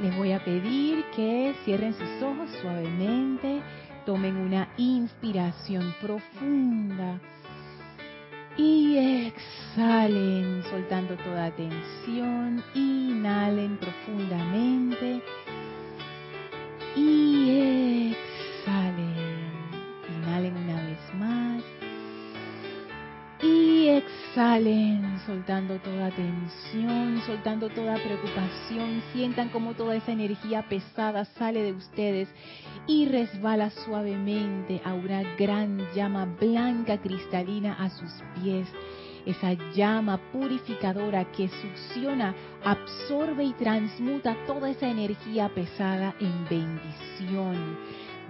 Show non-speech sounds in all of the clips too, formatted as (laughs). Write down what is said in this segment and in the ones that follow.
Les voy a pedir que cierren sus ojos suavemente, tomen una inspiración profunda y exhalen soltando toda tensión, inhalen profundamente y soltando toda tensión, soltando toda preocupación. Sientan como toda esa energía pesada sale de ustedes y resbala suavemente a una gran llama blanca cristalina a sus pies. Esa llama purificadora que succiona, absorbe y transmuta toda esa energía pesada en bendición.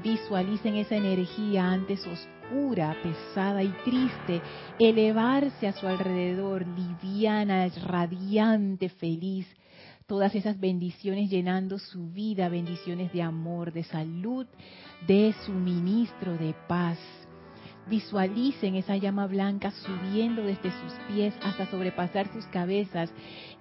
Visualicen esa energía antes oscura oscura, pesada y triste, elevarse a su alrededor, liviana, radiante, feliz. Todas esas bendiciones llenando su vida, bendiciones de amor, de salud, de suministro, de paz. Visualicen esa llama blanca subiendo desde sus pies hasta sobrepasar sus cabezas,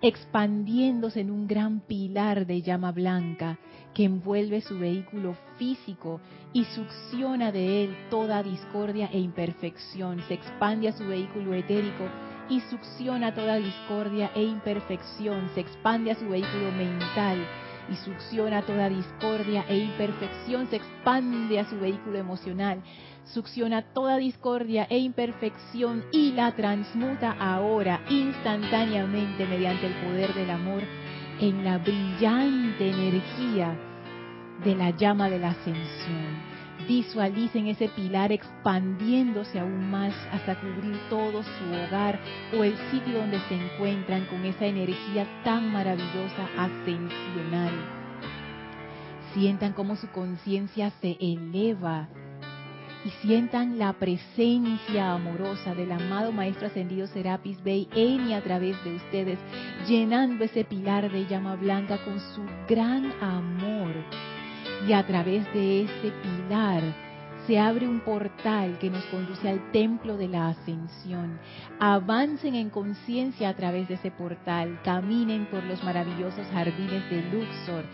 expandiéndose en un gran pilar de llama blanca que envuelve su vehículo físico y succiona de él toda discordia e imperfección. Se expande a su vehículo etérico y succiona toda discordia e imperfección. Se expande a su vehículo mental y succiona toda discordia e imperfección. Se expande a su vehículo emocional succiona toda discordia e imperfección y la transmuta ahora instantáneamente mediante el poder del amor en la brillante energía de la llama de la ascensión. Visualicen ese pilar expandiéndose aún más hasta cubrir todo su hogar o el sitio donde se encuentran con esa energía tan maravillosa ascensional. Sientan cómo su conciencia se eleva y sientan la presencia amorosa del amado Maestro Ascendido Serapis Bey en y a través de ustedes, llenando ese pilar de llama blanca con su gran amor. Y a través de ese pilar se abre un portal que nos conduce al templo de la ascensión. Avancen en conciencia a través de ese portal, caminen por los maravillosos jardines de Luxor,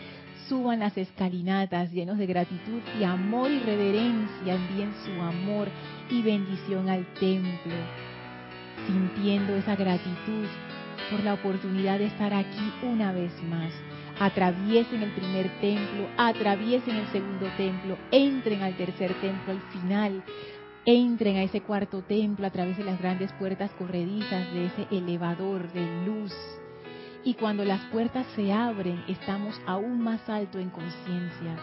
suban las escalinatas llenos de gratitud y amor y reverencia, envíen su amor y bendición al templo, sintiendo esa gratitud por la oportunidad de estar aquí una vez más. Atraviesen el primer templo, atraviesen el segundo templo, entren al tercer templo al final, entren a ese cuarto templo a través de las grandes puertas corredizas de ese elevador de luz y cuando las puertas se abren, estamos aún más alto en conciencia,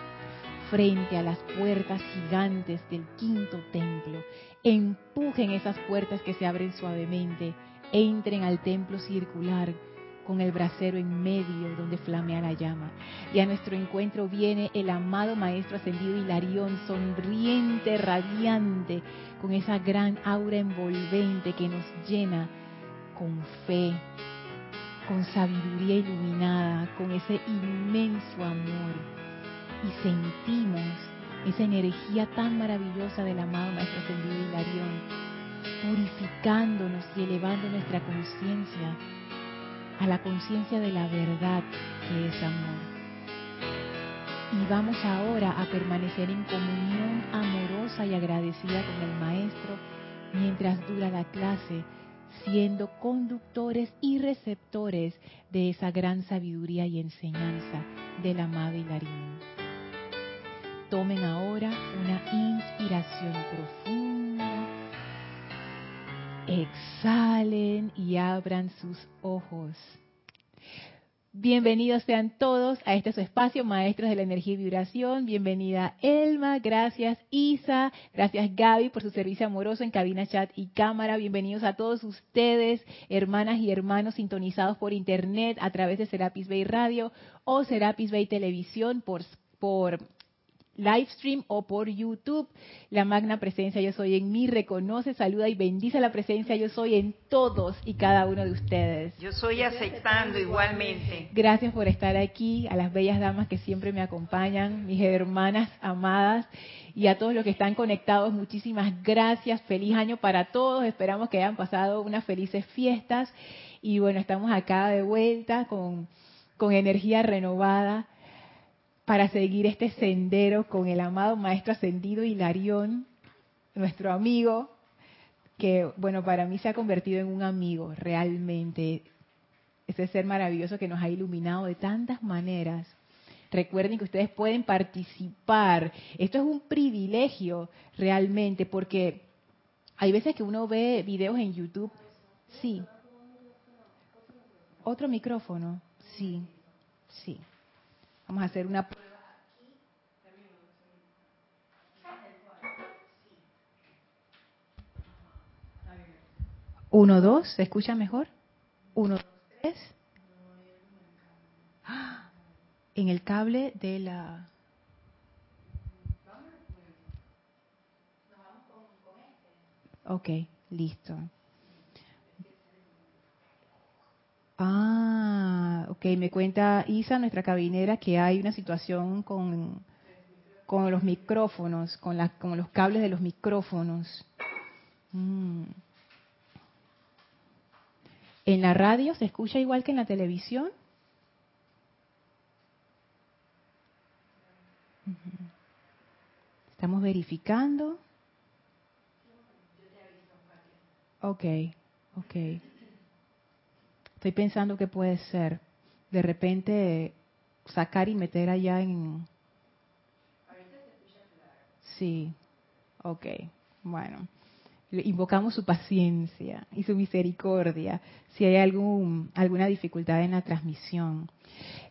frente a las puertas gigantes del quinto templo. Empujen esas puertas que se abren suavemente, entren al templo circular con el brasero en medio donde flamea la llama. Y a nuestro encuentro viene el amado Maestro Ascendido Hilarión, sonriente, radiante, con esa gran aura envolvente que nos llena con fe, con sabiduría iluminada, con ese inmenso amor. Y sentimos esa energía tan maravillosa del amado Maestro Ascendido Hilarión, purificándonos y elevando nuestra conciencia a la conciencia de la verdad que es amor. Y vamos ahora a permanecer en comunión amorosa y agradecida con el Maestro mientras dura la clase siendo conductores y receptores de esa gran sabiduría y enseñanza del amado Hilarión. Tomen ahora una inspiración profunda, exhalen y abran sus ojos. Bienvenidos sean todos a este su espacio, Maestros de la Energía y Vibración. Bienvenida Elma, gracias Isa, gracias Gaby por su servicio amoroso en cabina, chat y cámara. Bienvenidos a todos ustedes, hermanas y hermanos sintonizados por internet a través de Serapis Bay Radio o Serapis Bay Televisión por, por live stream o por YouTube. La magna presencia yo soy en mí reconoce, saluda y bendice la presencia yo soy en todos y cada uno de ustedes. Yo soy aceptando igualmente. Gracias por estar aquí, a las bellas damas que siempre me acompañan, mis hermanas amadas y a todos los que están conectados, muchísimas gracias. Feliz año para todos. Esperamos que hayan pasado unas felices fiestas y bueno, estamos acá de vuelta con, con energía renovada para seguir este sendero con el amado Maestro Ascendido Hilarión, nuestro amigo, que, bueno, para mí se ha convertido en un amigo realmente. Ese ser maravilloso que nos ha iluminado de tantas maneras. Recuerden que ustedes pueden participar. Esto es un privilegio realmente porque hay veces que uno ve videos en YouTube. Sí. Otro micrófono. Sí. Sí. Vamos a hacer una prueba. Uno, dos, ¿se escucha mejor? Uno, dos, tres. ¡Ah! En el cable de la... Ok, listo. Ah, ok, me cuenta Isa, nuestra cabinera, que hay una situación con, con los micrófonos, con, con los cables de los micrófonos. Mm. ¿En la radio se escucha igual que en la televisión? Estamos verificando. Ok, ok. Estoy pensando que puede ser. De repente sacar y meter allá en... Sí, ok, bueno invocamos su paciencia y su misericordia si hay algún, alguna dificultad en la transmisión.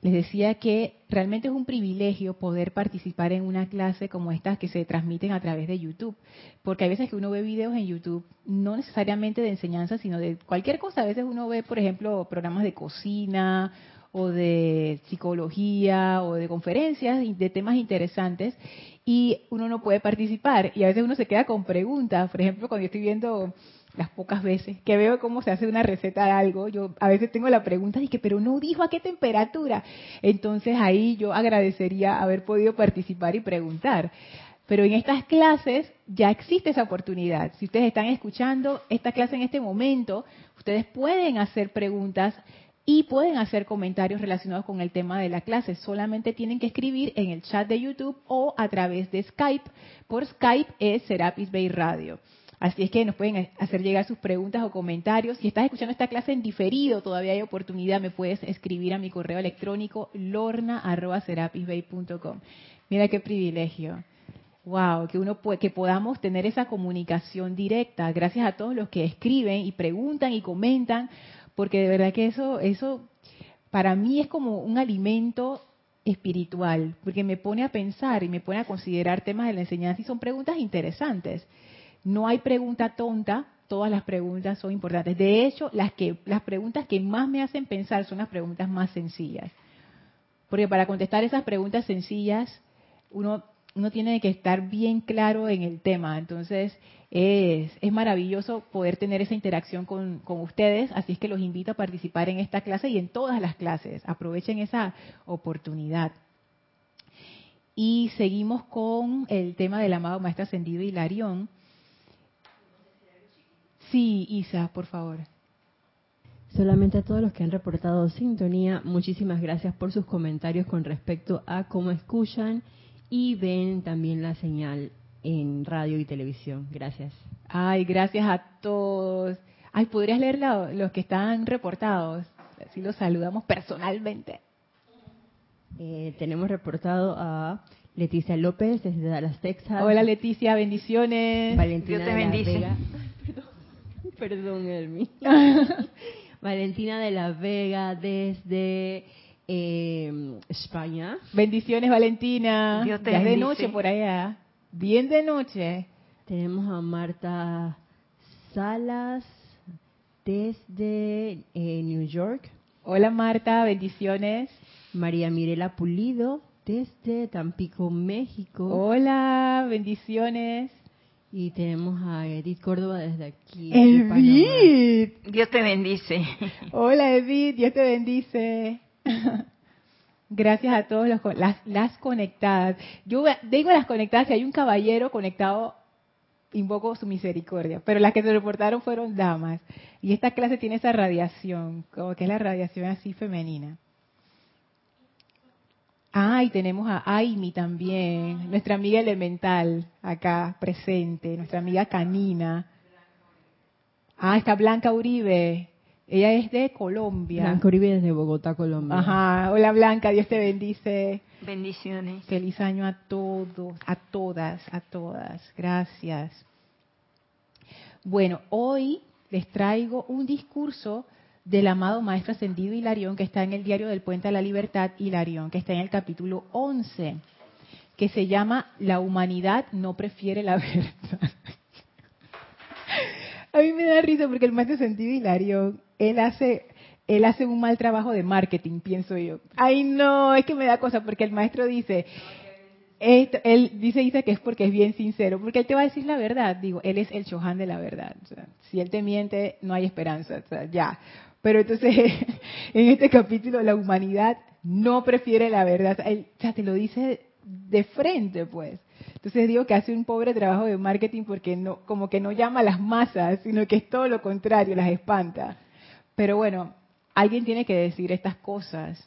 Les decía que realmente es un privilegio poder participar en una clase como estas que se transmiten a través de YouTube, porque hay veces que uno ve videos en YouTube, no necesariamente de enseñanza, sino de cualquier cosa. A veces uno ve, por ejemplo, programas de cocina o de psicología o de conferencias de temas interesantes y uno no puede participar y a veces uno se queda con preguntas. Por ejemplo, cuando yo estoy viendo las pocas veces que veo cómo se hace una receta de algo, yo a veces tengo la pregunta de que, pero no dijo a qué temperatura. Entonces ahí yo agradecería haber podido participar y preguntar. Pero en estas clases ya existe esa oportunidad. Si ustedes están escuchando esta clase en este momento, ustedes pueden hacer preguntas y pueden hacer comentarios relacionados con el tema de la clase. Solamente tienen que escribir en el chat de YouTube o a través de Skype. Por Skype es Serapis Bay Radio. Así es que nos pueden hacer llegar sus preguntas o comentarios. Si estás escuchando esta clase en diferido, todavía hay oportunidad, me puedes escribir a mi correo electrónico lorna@serapisbay.com. Mira qué privilegio. Wow, que uno que podamos tener esa comunicación directa. Gracias a todos los que escriben y preguntan y comentan, porque de verdad que eso, eso para mí es como un alimento espiritual, porque me pone a pensar y me pone a considerar temas de la enseñanza y son preguntas interesantes. No hay pregunta tonta, todas las preguntas son importantes. De hecho, las que las preguntas que más me hacen pensar son las preguntas más sencillas. Porque para contestar esas preguntas sencillas, uno uno tiene que estar bien claro en el tema. Entonces, es, es maravilloso poder tener esa interacción con, con, ustedes, así es que los invito a participar en esta clase y en todas las clases. Aprovechen esa oportunidad. Y seguimos con el tema del amado Maestro Ascendido Hilarión. Sí, Isa, por favor. Solamente a todos los que han reportado sintonía, muchísimas gracias por sus comentarios con respecto a cómo escuchan y ven también la señal en radio y televisión. Gracias. Ay, gracias a todos. Ay, ¿podrías leer los que están reportados? Así los saludamos personalmente. Eh, tenemos reportado a Leticia López desde Dallas, Texas. Hola Leticia, bendiciones. Valentina Dios te bendice. (laughs) Perdón, perdón (laughs) Valentina de la Vega desde eh, España. Bendiciones, Valentina. Dios te ya es de noche por allá. Bien de noche. Tenemos a Marta Salas desde eh, New York. Hola Marta, bendiciones. María Mirela Pulido desde Tampico, México. Hola, bendiciones. Y tenemos a Edith Córdoba desde aquí. Edith. Dios te bendice. Hola Edith, Dios te bendice. (laughs) Gracias a todos los, las, conectadas. Yo digo las conectadas que hay un caballero conectado, invoco su misericordia, pero las que se reportaron fueron damas. Y esta clase tiene esa radiación, como que es la radiación así femenina. Ah, tenemos a Aimi también, nuestra amiga elemental acá presente, nuestra amiga canina. Ah, está Blanca Uribe. Ella es de Colombia. Blanca Uribe desde Bogotá, Colombia. Ajá. Hola Blanca, Dios te bendice. Bendiciones. Feliz año a todos, a todas, a todas. Gracias. Bueno, hoy les traigo un discurso del amado Maestro Ascendido Hilarión que está en el diario del Puente a la Libertad, Hilarión, que está en el capítulo 11, que se llama La humanidad no prefiere la (laughs) verdad. a mí me da risa porque el Maestro Ascendido Hilarión, él hace él hace un mal trabajo de marketing, pienso yo. Ay, no, es que me da cosa porque el maestro dice, él dice, dice que es porque es bien sincero, porque él te va a decir la verdad. Digo, él es el Chohan de la verdad. si él te miente, no hay esperanza. ya. Pero entonces, (laughs) en este capítulo, la humanidad no prefiere la verdad. Él, o sea, te lo dice de frente, pues. Entonces digo que hace un pobre trabajo de marketing porque no, como que no llama a las masas, sino que es todo lo contrario, las espanta. Pero bueno, alguien tiene que decir estas cosas.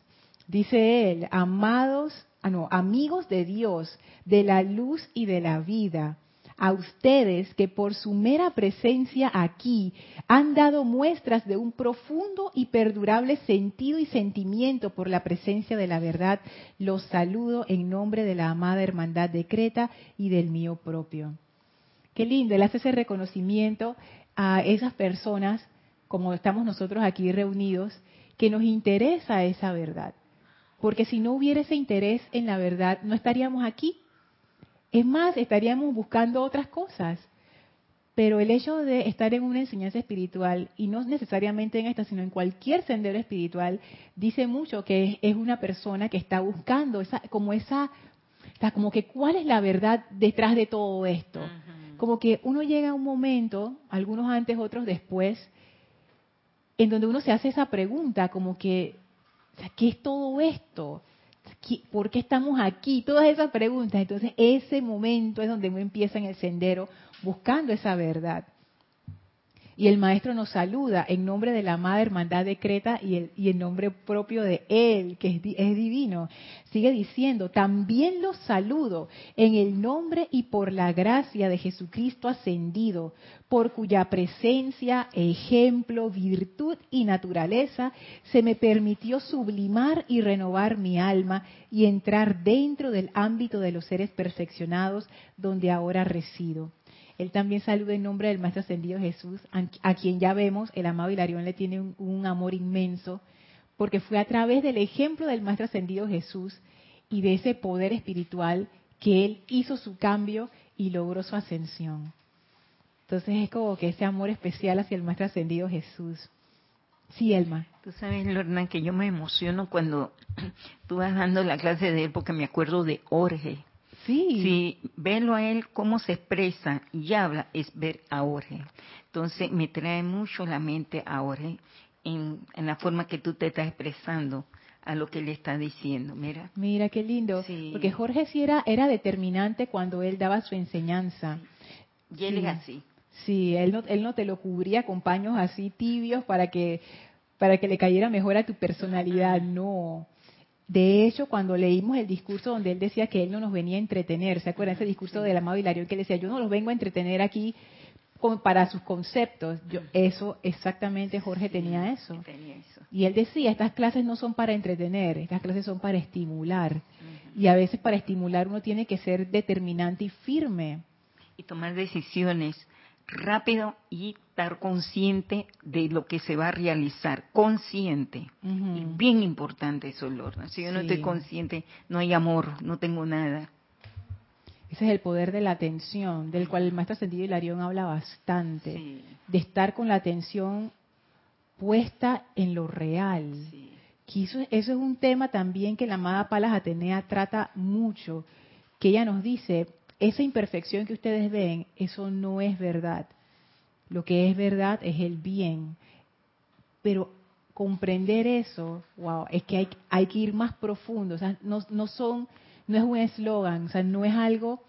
Dice él, amados, ah, no, amigos de Dios, de la luz y de la vida, a ustedes que por su mera presencia aquí han dado muestras de un profundo y perdurable sentido y sentimiento por la presencia de la verdad, los saludo en nombre de la amada hermandad de Creta y del mío propio. Qué lindo, él hace ese reconocimiento a esas personas, como estamos nosotros aquí reunidos, que nos interesa esa verdad. Porque si no hubiera ese interés en la verdad, no estaríamos aquí. Es más, estaríamos buscando otras cosas. Pero el hecho de estar en una enseñanza espiritual, y no necesariamente en esta, sino en cualquier sendero espiritual, dice mucho que es, una persona que está buscando esa, como esa, como que cuál es la verdad detrás de todo esto. Como que uno llega a un momento, algunos antes, otros después, en donde uno se hace esa pregunta, como que, ¿qué es todo esto? ¿Por qué estamos aquí? Todas esas preguntas. Entonces, ese momento es donde uno empieza en el sendero buscando esa verdad. Y el maestro nos saluda en nombre de la amada hermandad de Creta y, el, y en nombre propio de él, que es, es, divino. Sigue diciendo, también los saludo en el nombre y por la gracia de Jesucristo ascendido, por cuya presencia, ejemplo, virtud y naturaleza se me permitió sublimar y renovar mi alma y entrar dentro del ámbito de los seres perfeccionados donde ahora resido él también saluda en nombre del Maestro Ascendido Jesús, a quien ya vemos, el amado Hilarión le tiene un, amor inmenso, porque fue a través del ejemplo del Maestro Ascendido Jesús y de ese poder espiritual que él hizo su cambio y logró su ascensión. Entonces es como que ese amor especial hacia el Maestro Ascendido Jesús. Sí, Elma. Tú sabes, Lorna, que yo me emociono cuando (clears throat) tú vas dando la clase de él porque me acuerdo de Jorge. Sí. Si verlo a él cómo se expresa y habla es ver a Jorge. Entonces me trae mucho la mente a Jorge en, la forma que tú te estás expresando a lo que él está diciendo. Mira. Mira qué lindo. Porque Jorge sí era, era determinante cuando él daba su enseñanza. Y él es así. Sí, él no, él no te lo cubría con paños así tibios para que para que le cayera mejor a tu personalidad, no. De hecho, cuando leímos el discurso donde él decía que él no nos venía a entretener, ¿se acuerdan ese discurso del amado Hilario que él decía, yo no los vengo a entretener aquí para sus conceptos? Yo, eso, exactamente, Jorge tenía, eso. Y él decía, estas clases no son para entretener, estas clases son para estimular. Y a veces para estimular uno tiene que ser determinante y firme. Y tomar decisiones rápido y estar consciente de lo que se va a realizar, consciente. Y bien importante eso, Lorna. Si yo no estoy consciente, no hay amor, no tengo nada. Ese es el poder de la atención, del cual el maestro Ascendido Hilarión habla bastante. De estar con la atención puesta en lo real. eso, eso, es un tema también que la amada Palas Atenea trata mucho, que ella nos dice, esa imperfección que ustedes ven, eso no es verdad. Lo que es verdad es el bien. Pero comprender eso, wow, es que hay, hay que ir más profundo. O sea, no, no son, no es un eslogan, o sea, no es algo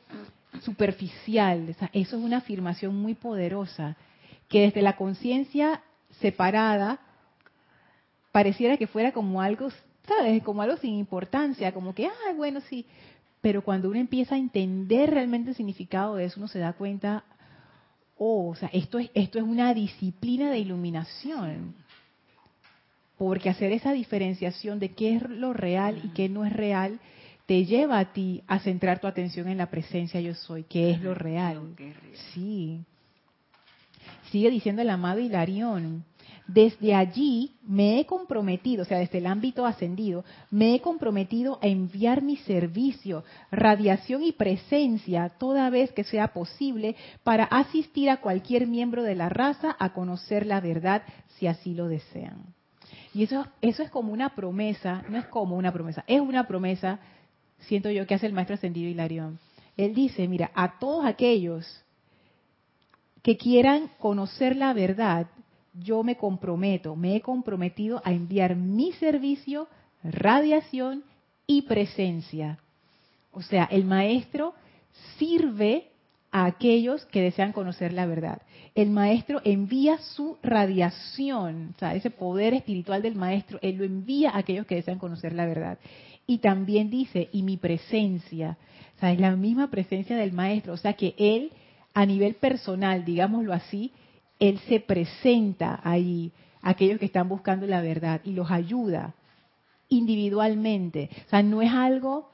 superficial. O sea, eso es una afirmación muy poderosa que desde la conciencia separada pareciera que fuera como algo ¿sabes? Como algo sin importancia, como que, ay, bueno, sí. Pero cuando uno empieza a entender realmente el significado de eso, uno se da cuenta, oh, o sea, esto es, esto es una disciplina de iluminación. Porque hacer esa diferenciación de qué es lo real y qué no es real, te lleva a ti a centrar tu atención en la presencia yo soy, que es lo real. Sí. Sigue diciendo el amado Hilarión. Desde allí me he comprometido, o sea, desde el ámbito ascendido, me he comprometido a enviar mi servicio, radiación y presencia toda vez que sea posible para asistir a cualquier miembro de la raza a conocer la verdad si así lo desean. Y eso, eso es como una promesa, no es como una promesa, es una promesa siento yo que hace el maestro ascendido Hilarión. Él dice, mira, a todos aquellos que quieran conocer la verdad, yo me comprometo, me he comprometido a enviar mi servicio, radiación y presencia. O sea, el maestro sirve a aquellos que desean conocer la verdad. El maestro envía su radiación, o sea, ese poder espiritual del maestro, él lo envía a aquellos que desean conocer la verdad. Y también dice, y mi presencia, o sea, es la misma presencia del maestro, o sea que él, a nivel personal, digámoslo así, él se presenta ahí a aquellos que están buscando la verdad y los ayuda individualmente. O sea, no es algo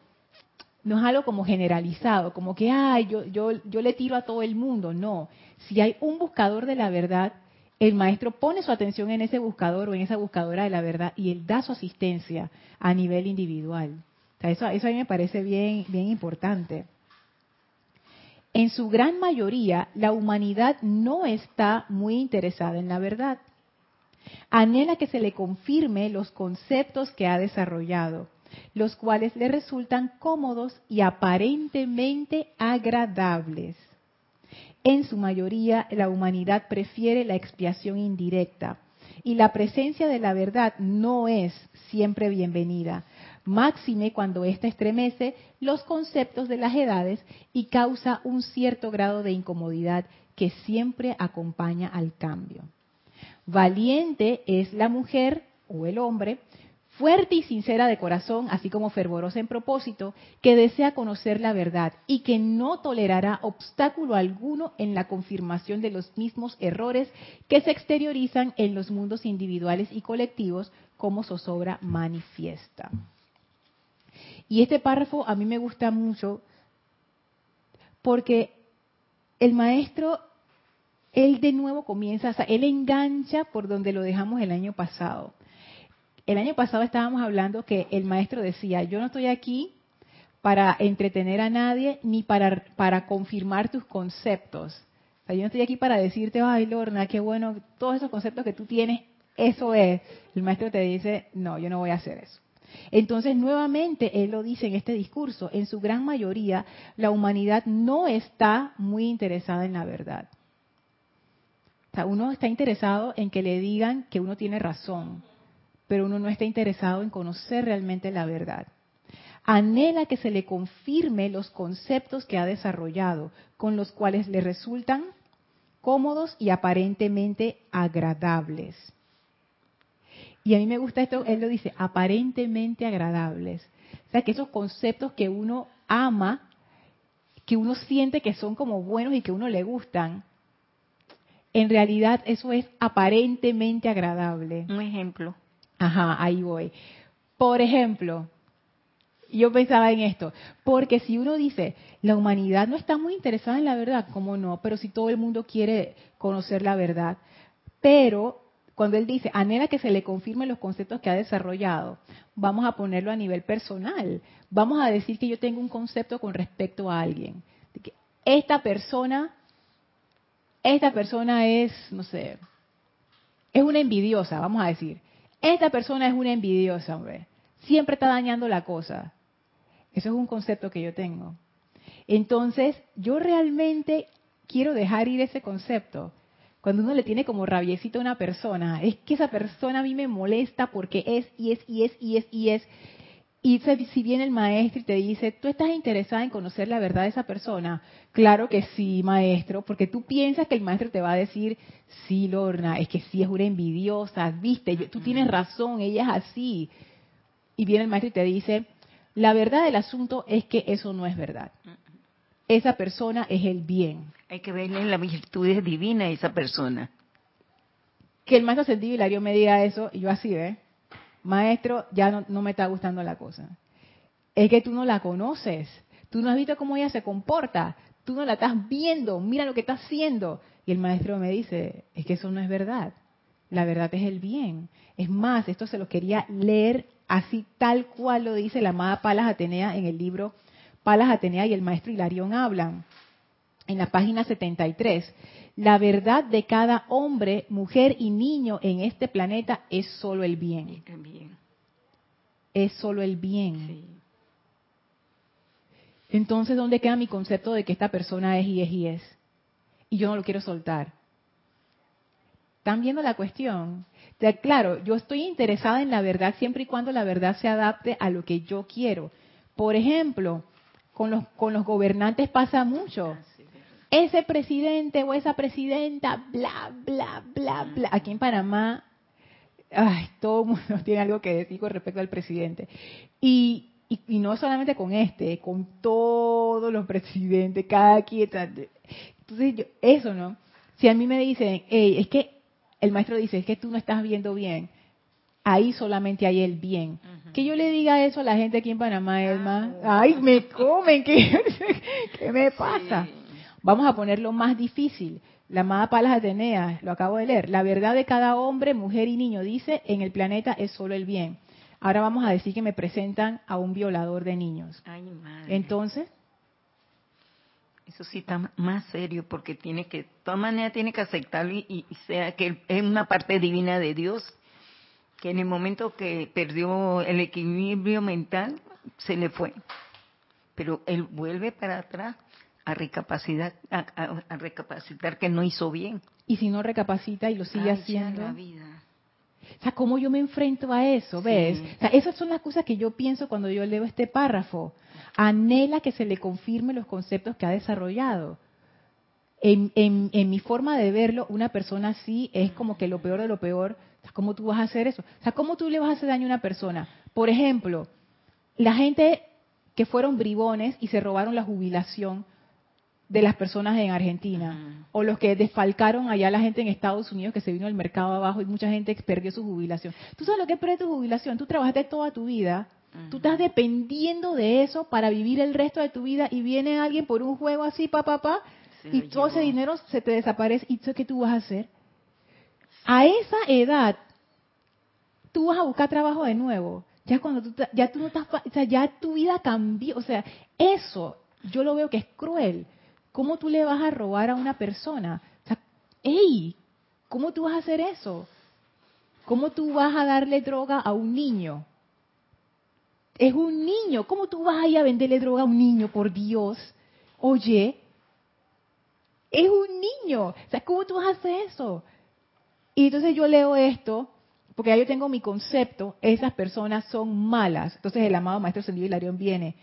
no es algo como generalizado, como que, ay, yo, yo, yo le tiro a todo el mundo. No, si hay un buscador de la verdad, el maestro pone su atención en ese buscador o en esa buscadora de la verdad y él da su asistencia a nivel individual. eso, eso a mí me parece bien, bien importante. En su gran mayoría, la humanidad no está muy interesada en la verdad. Anhela que se le confirme los conceptos que ha desarrollado, los cuales le resultan cómodos y aparentemente agradables. En su mayoría, la humanidad prefiere la expiación indirecta y la presencia de la verdad no es siempre bienvenida, máxime cuando ésta estremece los conceptos de las edades y causa un cierto grado de incomodidad que siempre acompaña al cambio. Valiente es la mujer o el hombre fuerte y sincera de corazón, así como fervorosa en propósito, que desea conocer la verdad y que no tolerará obstáculo alguno en la confirmación de los mismos errores que se exteriorizan en los mundos individuales y colectivos como zozobra manifiesta. Y este párrafo a mí me gusta mucho porque el maestro, él de nuevo comienza, o sea, él engancha por donde lo dejamos el año pasado el año pasado estábamos hablando que el maestro decía, yo no estoy aquí para entretener a nadie ni para, para confirmar tus conceptos. O sea, yo no estoy aquí para decirte, ay Lorna, qué bueno, todos esos conceptos que tú tienes, eso es. El maestro te dice, no, yo no voy a hacer eso. Entonces, nuevamente, él lo dice en este discurso, en su gran mayoría, la humanidad no está muy interesada en la verdad. Uno está interesado en que le digan que uno tiene razón, pero uno no está interesado en conocer realmente la verdad. Anhela que se le confirme los conceptos que ha desarrollado, con los cuales le resultan cómodos y aparentemente agradables. Y a mí me gusta esto, él lo dice, aparentemente agradables. O sea, que esos conceptos que uno ama, que uno siente que son como buenos y que a uno le gustan, en realidad eso es aparentemente agradable. Un ejemplo. Ajá, ahí voy. Por ejemplo, yo pensaba en esto, porque si uno dice, la humanidad no está muy interesada en la verdad, ¿cómo no? Pero si todo el mundo quiere conocer la verdad, pero cuando él dice, anhela que se le confirmen los conceptos que ha desarrollado, vamos a ponerlo a nivel personal. Vamos a decir que yo tengo un concepto con respecto a alguien. que esta persona, esta persona es, no sé, es una envidiosa, vamos a decir. Esta persona es una envidiosa, hombre. Siempre está dañando la cosa. Eso es un concepto que yo tengo. Entonces, yo realmente quiero dejar ir ese concepto. Cuando uno le tiene como rabiecito a una persona, es que esa persona a mí me molesta porque es y es y es y es y es. Y si viene el maestro y te dice, ¿tú estás interesada en conocer la verdad de esa persona? Claro que sí, maestro, porque tú piensas que el maestro te va a decir, sí, Lorna, es que sí es una envidiosa, viste, tú tienes razón, ella es así. y viene el maestro y te dice, la verdad del asunto es que eso no es verdad. Esa persona es el bien. Hay que verle la virtud divina a esa persona. Que el maestro sentido Hilario me diga eso, y yo así, ¿eh? Maestro, ya no, no me está gustando la cosa. Es que tú no la conoces. Tú no has visto cómo ella se comporta. Tú no la estás viendo. Mira lo que está haciendo. Y el maestro me dice, es que eso no es verdad. La verdad es el bien. Es más, esto se lo quería leer así tal cual lo dice la amada Palas Atenea en el libro Palas Atenea y el maestro Hilarión hablan. En la página 73, la verdad de cada hombre, mujer y niño en este planeta es solo el bien. Es solo el bien. Entonces, ¿dónde queda mi concepto de que esta persona es y es y es? Y yo no lo quiero soltar. ¿Están viendo la cuestión? claro, yo estoy interesada en la verdad siempre y cuando la verdad se adapte a lo que yo quiero. Por ejemplo, con los, con los gobernantes pasa mucho. Ese presidente o esa presidenta, bla, bla, bla, bla. Aquí en Panamá, ay, todo el mundo (laughs) tiene algo que decir con respecto al presidente. Y, y, no solamente con este, con todos los presidentes, cada quien. Entonces, eso, ¿no? Si a mí me dicen, hey, es que el maestro dice, es que tú no estás viendo bien. Ahí solamente hay el bien. Que yo le diga eso a la gente aquí en Panamá, ah, Elma. Ay, me comen, ¿qué, (laughs) qué me pasa? Vamos a ponerlo más difícil. La amada Palas Atenea, lo acabo de leer. La verdad de cada hombre, mujer y niño, dice, en el planeta es solo el bien. Ahora vamos a decir que me presentan a un violador de niños. Ay, madre. Entonces, eso sí está más serio porque tiene que, de todas maneras tiene que aceptarlo y, sea que es una parte divina de Dios, que en el momento que perdió el equilibrio mental, se le fue. Pero él vuelve para atrás a recapacitar, a, recapacitar que no hizo bien. Y si no recapacita y lo sigue haciendo. La vida. O sea, ¿cómo yo me enfrento a eso? ¿Ves? O sea, esas son las cosas que yo pienso cuando yo leo este párrafo anhela que se le confirme los conceptos que ha desarrollado. En, mi forma de verlo, una persona así es como que lo peor de lo peor. ¿Cómo tú vas a hacer eso? O sea, ¿cómo tú le vas a hacer daño a una persona? Por ejemplo, la gente que fueron bribones y se robaron la jubilación de las personas en Argentina, o los que desfalcaron allá la gente en Estados Unidos que se vino al mercado abajo y mucha gente perdió su jubilación. ¿Tú sabes lo que es tu jubilación? Tú trabajaste toda tu vida Tú estás dependiendo de eso para vivir el resto de tu vida y viene alguien por un juego así, papá, papá, y todo ese dinero se te desaparece. ¿Y qué tú vas a hacer? A esa edad, tú vas a buscar trabajo de nuevo. Ya cuando tú, ya tú no estás, o sea, ya tu vida cambió. O sea, eso yo lo veo que es cruel. ¿Cómo tú le vas a robar a una persona? O sea, ¡ey! ¿Cómo tú vas a hacer eso? ¿Cómo tú vas a darle droga a un niño? Es un niño. ¿Cómo tú vas a a venderle droga a un niño, por Dios? Oye, es un niño. O ¿cómo tú vas a hacer eso? Y entonces yo leo esto, porque ya yo tengo mi concepto, esas personas son malas. Entonces el amado Maestro Sendido Hilarión viene.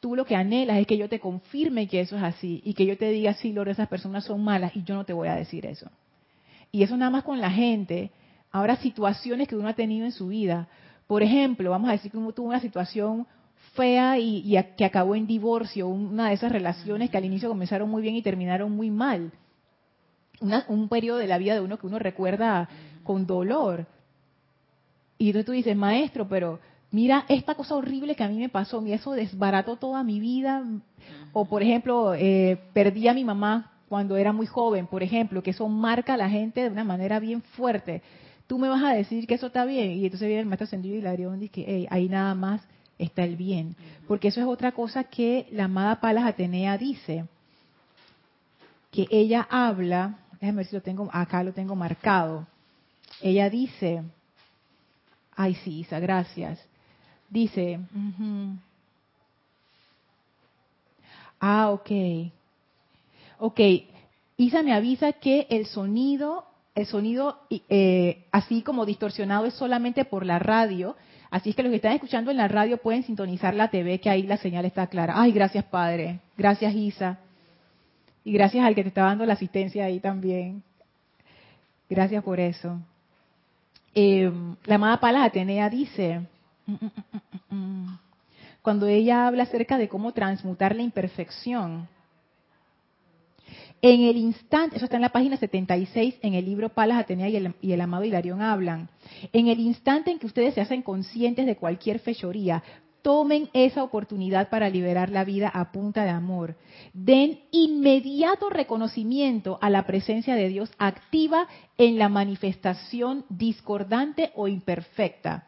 Tú lo que anhelas es que yo te confirme que eso es así y que yo te diga, sí, Lord, esas personas son malas y yo no te voy a decir eso. Y eso nada más con la gente. Ahora, situaciones que uno ha tenido en su vida. Por ejemplo, vamos a decir que uno tuvo una situación fea y, que acabó en divorcio, una de esas relaciones que al inicio comenzaron muy bien y terminaron muy mal. Un periodo de la vida de uno que uno recuerda con dolor. Y entonces tú dices, maestro, pero mira esta cosa horrible que a mí me pasó, y eso desbarató toda mi vida. O por ejemplo, eh, perdí a mi mamá cuando era muy joven, por ejemplo, que eso marca a la gente de una manera bien fuerte tú me vas a decir que eso está bien. Y entonces viene el maestro ascendido y Hilarión y dice, hey, ahí nada más está el bien. Porque eso es otra cosa que la amada Palas Atenea dice. Que ella habla, déjame ver si lo tengo, acá lo tengo marcado. Ella dice, ay sí, Isa, gracias. Dice, ah, ok. Ok, Isa me avisa que el sonido el sonido eh, así como distorsionado es solamente por la radio. Así es que los que están escuchando en la radio pueden sintonizar la TV, que ahí la señal está clara. Ay, gracias Padre. Gracias Isa. Y gracias al que te está dando la asistencia ahí también. Gracias por eso. Eh, la amada Palas Atenea dice, mm, mm, Mm. Cuando ella habla acerca de cómo transmutar la imperfección, en el instante, eso está en la página 76 en el libro Palas Atenea y el, y el amado Hilarión hablan, en el instante en que ustedes se hacen conscientes de cualquier fechoría, tomen esa oportunidad para liberar la vida a punta de amor. Den inmediato reconocimiento a la presencia de Dios activa en la manifestación discordante o imperfecta.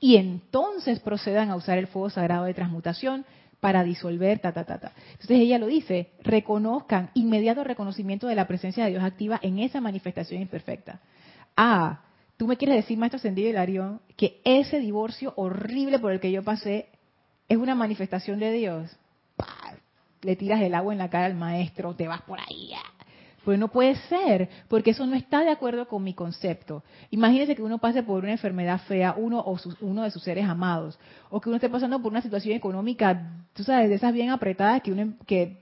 Y entonces procedan a usar el fuego sagrado de transmutación para disolver, ta, ta, ta. Entonces ella lo dice, reconozcan, inmediato reconocimiento de la presencia de Dios activa en esa manifestación imperfecta. Ah, tú me quieres decir, maestro Ascendido Hilarión, que ese divorcio horrible por el que yo pasé es una manifestación de Dios. Le tiras el agua en la cara al maestro, te vas por ahí. Pues no puede ser, porque eso no está de acuerdo con mi concepto. Imagínese que uno pase por una enfermedad fea, uno o uno de sus seres amados, o que uno esté pasando por una situación económica, tú sabes, de esas bien apretadas que uno, que,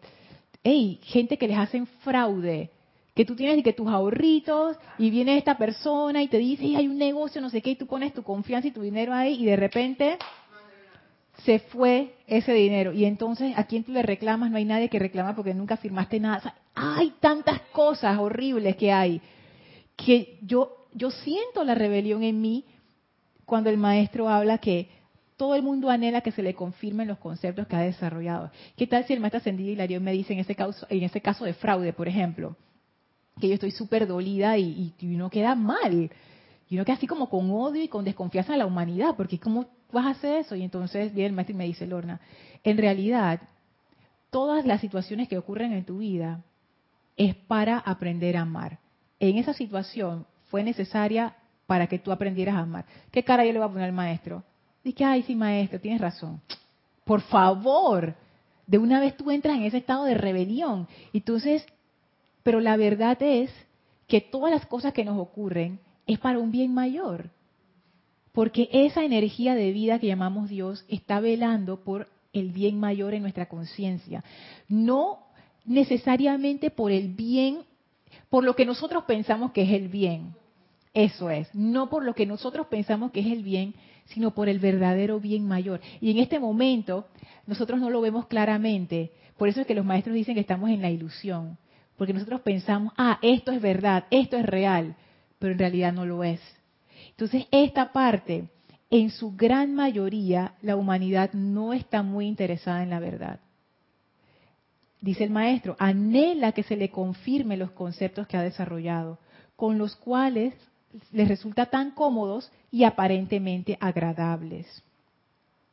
hey, gente que les hacen fraude, que tú tienes y que tus ahorritos y viene esta persona y te dice, hay un negocio, no sé qué, y tú pones tu confianza y tu dinero ahí y de repente se fue ese dinero. Y entonces, ¿a quién tú le reclamas? No hay nadie que reclama porque nunca firmaste nada. hay tantas cosas horribles que hay que yo, yo siento la rebelión en mí cuando el maestro habla que todo el mundo anhela que se le confirmen los conceptos que ha desarrollado. ¿Qué tal si el maestro ascendido Hilarión me dice en ese caso, en ese caso de fraude, por ejemplo, que yo estoy súper dolida y, y, uno queda mal? Y uno queda así como con odio y con desconfianza de la humanidad, porque es como vas a hacer eso. Y entonces viene el maestro y me dice, Lorna, en realidad, todas las situaciones que ocurren en tu vida es para aprender a amar. En esa situación fue necesaria para que tú aprendieras a amar. ¿Qué cara yo le voy a poner al maestro? Dice, ay, sí, maestro, tienes razón. Por favor, de una vez tú entras en ese estado de rebelión. Entonces, pero la verdad es que todas las cosas que nos ocurren es para un bien mayor porque esa energía de vida que llamamos Dios está velando por el bien mayor en nuestra conciencia. No necesariamente por el bien, por lo que nosotros pensamos que es el bien. Eso es, no por lo que nosotros pensamos que es el bien, sino por el verdadero bien mayor. Y en este momento nosotros no lo vemos claramente. Por eso es que los maestros dicen que estamos en la ilusión. Porque nosotros pensamos, ah, esto es verdad, esto es real, pero en realidad no lo es. Entonces, esta parte, en su gran mayoría, la humanidad no está muy interesada en la verdad. Dice el maestro, anhela que se le confirme los conceptos que ha desarrollado, con los cuales les resulta tan cómodos y aparentemente agradables.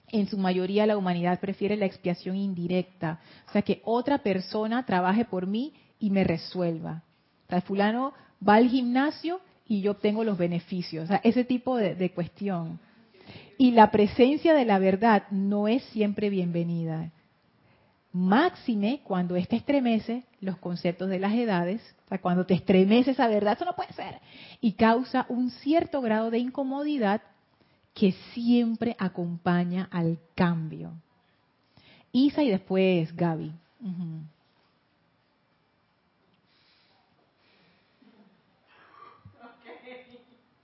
En su mayoría la humanidad prefiere la expiación indirecta, o sea, que otra persona trabaje por mí y me resuelva. O sea, fulano va al gimnasio y yo obtengo los beneficios. O sea, ese tipo de, cuestión. Y la presencia de la verdad no es siempre bienvenida. Máxime cuando éste estremece los conceptos de las edades, o sea, cuando te estremece esa verdad, eso no puede ser, y causa un cierto grado de incomodidad que siempre acompaña al cambio. Isa y después Gaby.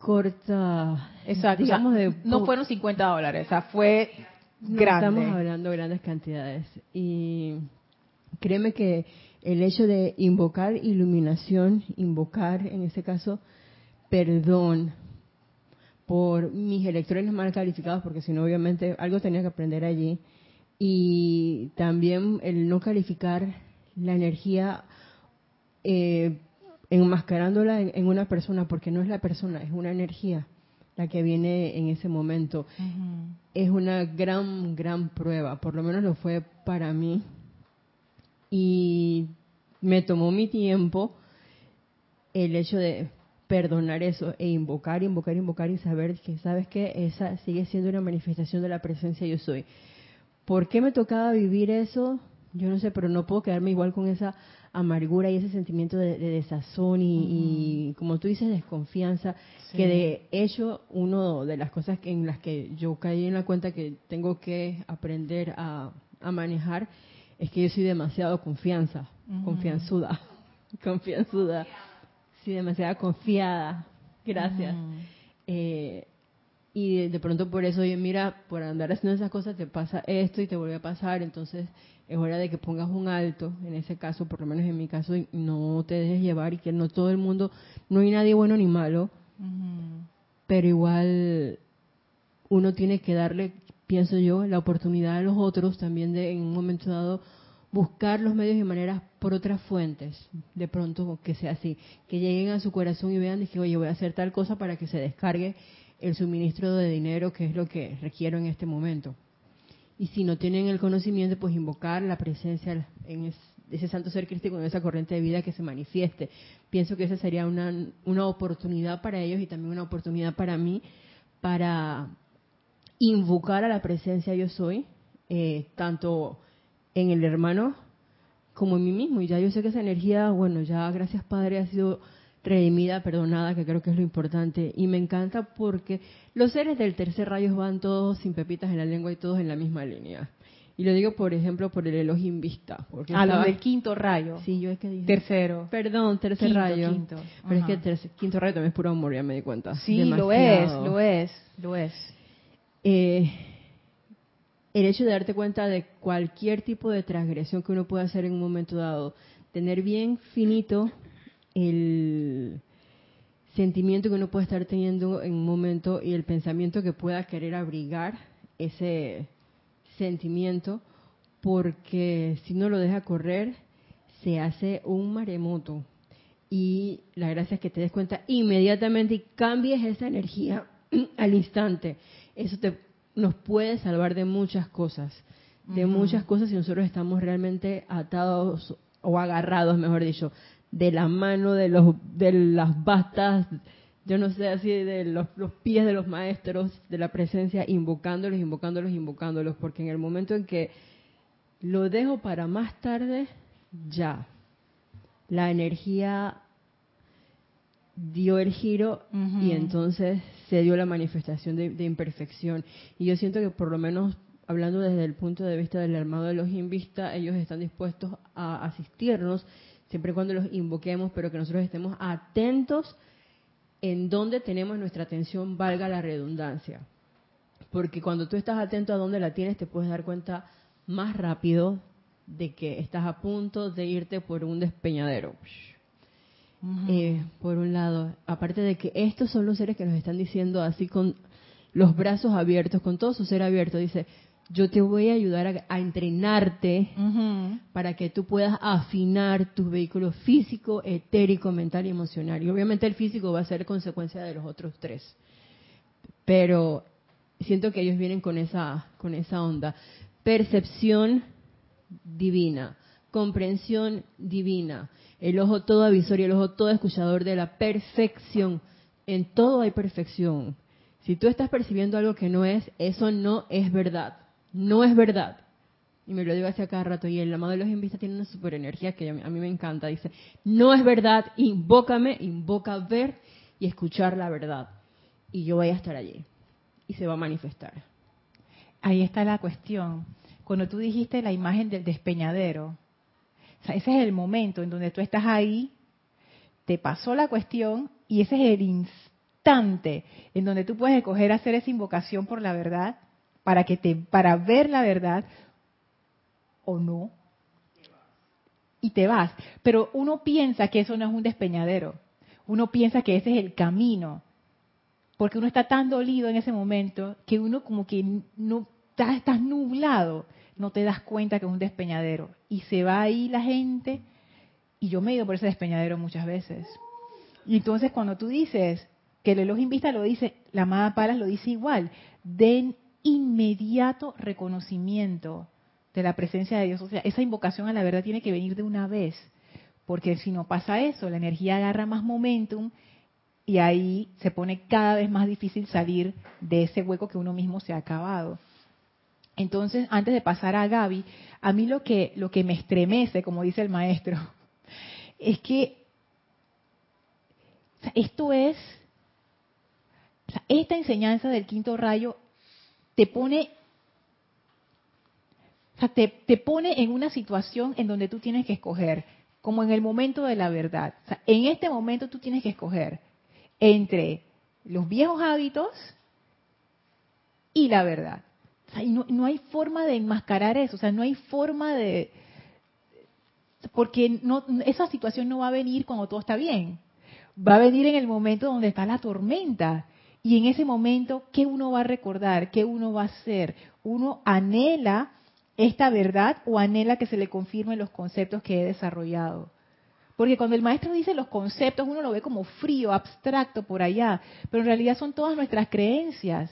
corta. Exacto. Digamos de no fueron 50 dólares, o sea, fue grande. estamos hablando de grandes cantidades. Y créeme que el hecho de invocar iluminación, invocar en este caso perdón por mis electrones mal calificados, porque si no, obviamente algo tenía que aprender allí. Y también el no calificar la energía eh, enmascarándola en, una persona, porque no es la persona, es una energía la que viene en ese momento. Es una gran, gran prueba, por lo menos lo fue para mí. Y me tomó mi tiempo el hecho de perdonar eso e invocar, invocar, invocar y saber que, ¿sabes que Esa sigue siendo una manifestación de la presencia yo soy. ¿Por qué me tocaba vivir eso? Yo no sé, pero no puedo quedarme igual con esa amargura y ese sentimiento de, desazón y, como tú dices, desconfianza, que de hecho, una de las cosas en las que yo caí en la cuenta que tengo que aprender a, manejar es que yo soy demasiado confianza, confianzuda, (laughs) confianzuda, sí, demasiado confiada, gracias. Eh, y de, pronto por eso, oye, mira, por andar haciendo esas cosas te pasa esto y te vuelve a pasar, entonces es hora de que pongas un alto, en ese caso, por lo menos en mi caso, y no te dejes llevar y que no todo el mundo, no hay nadie bueno ni malo, pero igual uno tiene que darle, pienso yo, la oportunidad a los otros también de en un momento dado buscar los medios y maneras por otras fuentes, de pronto que sea así, que lleguen a su corazón y vean que, oye, voy a hacer tal cosa para que se descargue el suministro de dinero, que es lo que requiero en este momento. Y si no tienen el conocimiento, pues invocar la presencia en ese santo ser crístico, en esa corriente de vida que se manifieste. Pienso que esa sería una, una oportunidad para ellos y también una oportunidad para mí para invocar a la presencia yo soy, eh, tanto en el hermano como en mí mismo. Y ya yo sé que esa energía, bueno, ya gracias Padre ha sido redimida, perdonada, que creo que es lo importante. Y me encanta porque los seres del tercer rayo van todos sin pepitas en la lengua y todos en la misma línea. Y lo digo, por ejemplo, por el Elohim Vista. Porque ah, lo del quinto rayo. Sí, yo es que dije. Tercero. Perdón, tercer rayo. Quinto. Pero es que el quinto rayo también es puro amor, ya me di cuenta. Sí, lo es, lo es, lo es. Eh, el hecho de darte cuenta de cualquier tipo de transgresión que uno pueda hacer en un momento dado, tener bien finito el sentimiento que uno puede estar teniendo en un momento y el pensamiento que pueda querer abrigar ese sentimiento, porque si no lo deja correr, se hace un maremoto. Y la gracia es que te des cuenta inmediatamente y cambies esa energía (clears throat) al instante. Eso te, nos puede salvar de muchas cosas, de muchas cosas si nosotros estamos realmente atados o agarrados, mejor dicho, de la mano de los de las bastas, yo no sé así de los, los pies de los maestros de la presencia invocándolos, invocándolos, invocándolos, porque en el momento en que lo dejo para más tarde, ya la energía dio el giro y entonces se dio la manifestación de, de, imperfección. Y yo siento que por lo menos hablando desde el punto de vista del armado de los Invista, ellos están dispuestos a asistirnos siempre y cuando los invoquemos, pero que nosotros estemos atentos en donde tenemos nuestra atención, valga la redundancia. Porque cuando tú estás atento a dónde la tienes, te puedes dar cuenta más rápido de que estás a punto de irte por un despeñadero. Eh, por un lado, aparte de que estos son los seres que nos están diciendo así con los brazos abiertos, con todo su ser abierto, dice, yo te voy a ayudar a, entrenarte para que tú puedas afinar tu vehículo físico, etérico, mental y emocional. Y obviamente el físico va a ser consecuencia de los otros tres. Pero siento que ellos vienen con esa, con esa onda. Percepción divina, comprensión divina, el ojo todo avisor y el ojo todo escuchador de la perfección. En todo hay perfección. Si tú estás percibiendo algo que no es, eso no es verdad no es verdad. Y me lo digo hacia cada rato. Y el amado de los invistas tiene una super energía que a mí, me encanta. Dice, no es verdad, invócame, invoca ver y escuchar la verdad. Y yo voy a estar allí. Y se va a manifestar. Ahí está la cuestión. Cuando tú dijiste la imagen del despeñadero, ese es el momento en donde tú estás ahí, te pasó la cuestión y ese es el instante en donde tú puedes escoger hacer esa invocación por la verdad para que te para ver la verdad o no. Y te vas. Pero uno piensa que eso no es un despeñadero. Uno piensa que ese es el camino. Porque uno está tan dolido en ese momento que uno como que no estás, nublado. No te das cuenta que es un despeñadero. Y se va ahí la gente. Y yo me he ido por ese despeñadero muchas veces. Y entonces cuando tú dices que el elogio vista lo dice la amada Palas lo dice igual. Den inmediato reconocimiento de la presencia de Dios. O sea, esa invocación a la verdad tiene que venir de una vez, porque si no pasa eso, la energía agarra más momentum y ahí se pone cada vez más difícil salir de ese hueco que uno mismo se ha acabado. Entonces, antes de pasar a Gaby, a mí lo que, lo que me estremece, como dice el maestro, (laughs) es que esto es, esta enseñanza del quinto rayo te pone, te, te pone en una situación en donde tú tienes que escoger, como en el momento de la verdad. en este momento tú tienes que escoger entre los viejos hábitos y la verdad. no, no, hay forma de enmascarar eso, o sea, no hay forma de... Porque no, esa situación no va a venir cuando todo está bien, va a venir en el momento donde está la tormenta. Y en ese momento, ¿qué uno va a recordar? ¿Qué uno va a hacer? Uno anhela esta verdad o anhela que se le confirmen los conceptos que he desarrollado. Porque cuando el maestro dice los conceptos, uno lo ve como frío, abstracto por allá, pero en realidad son todas nuestras creencias.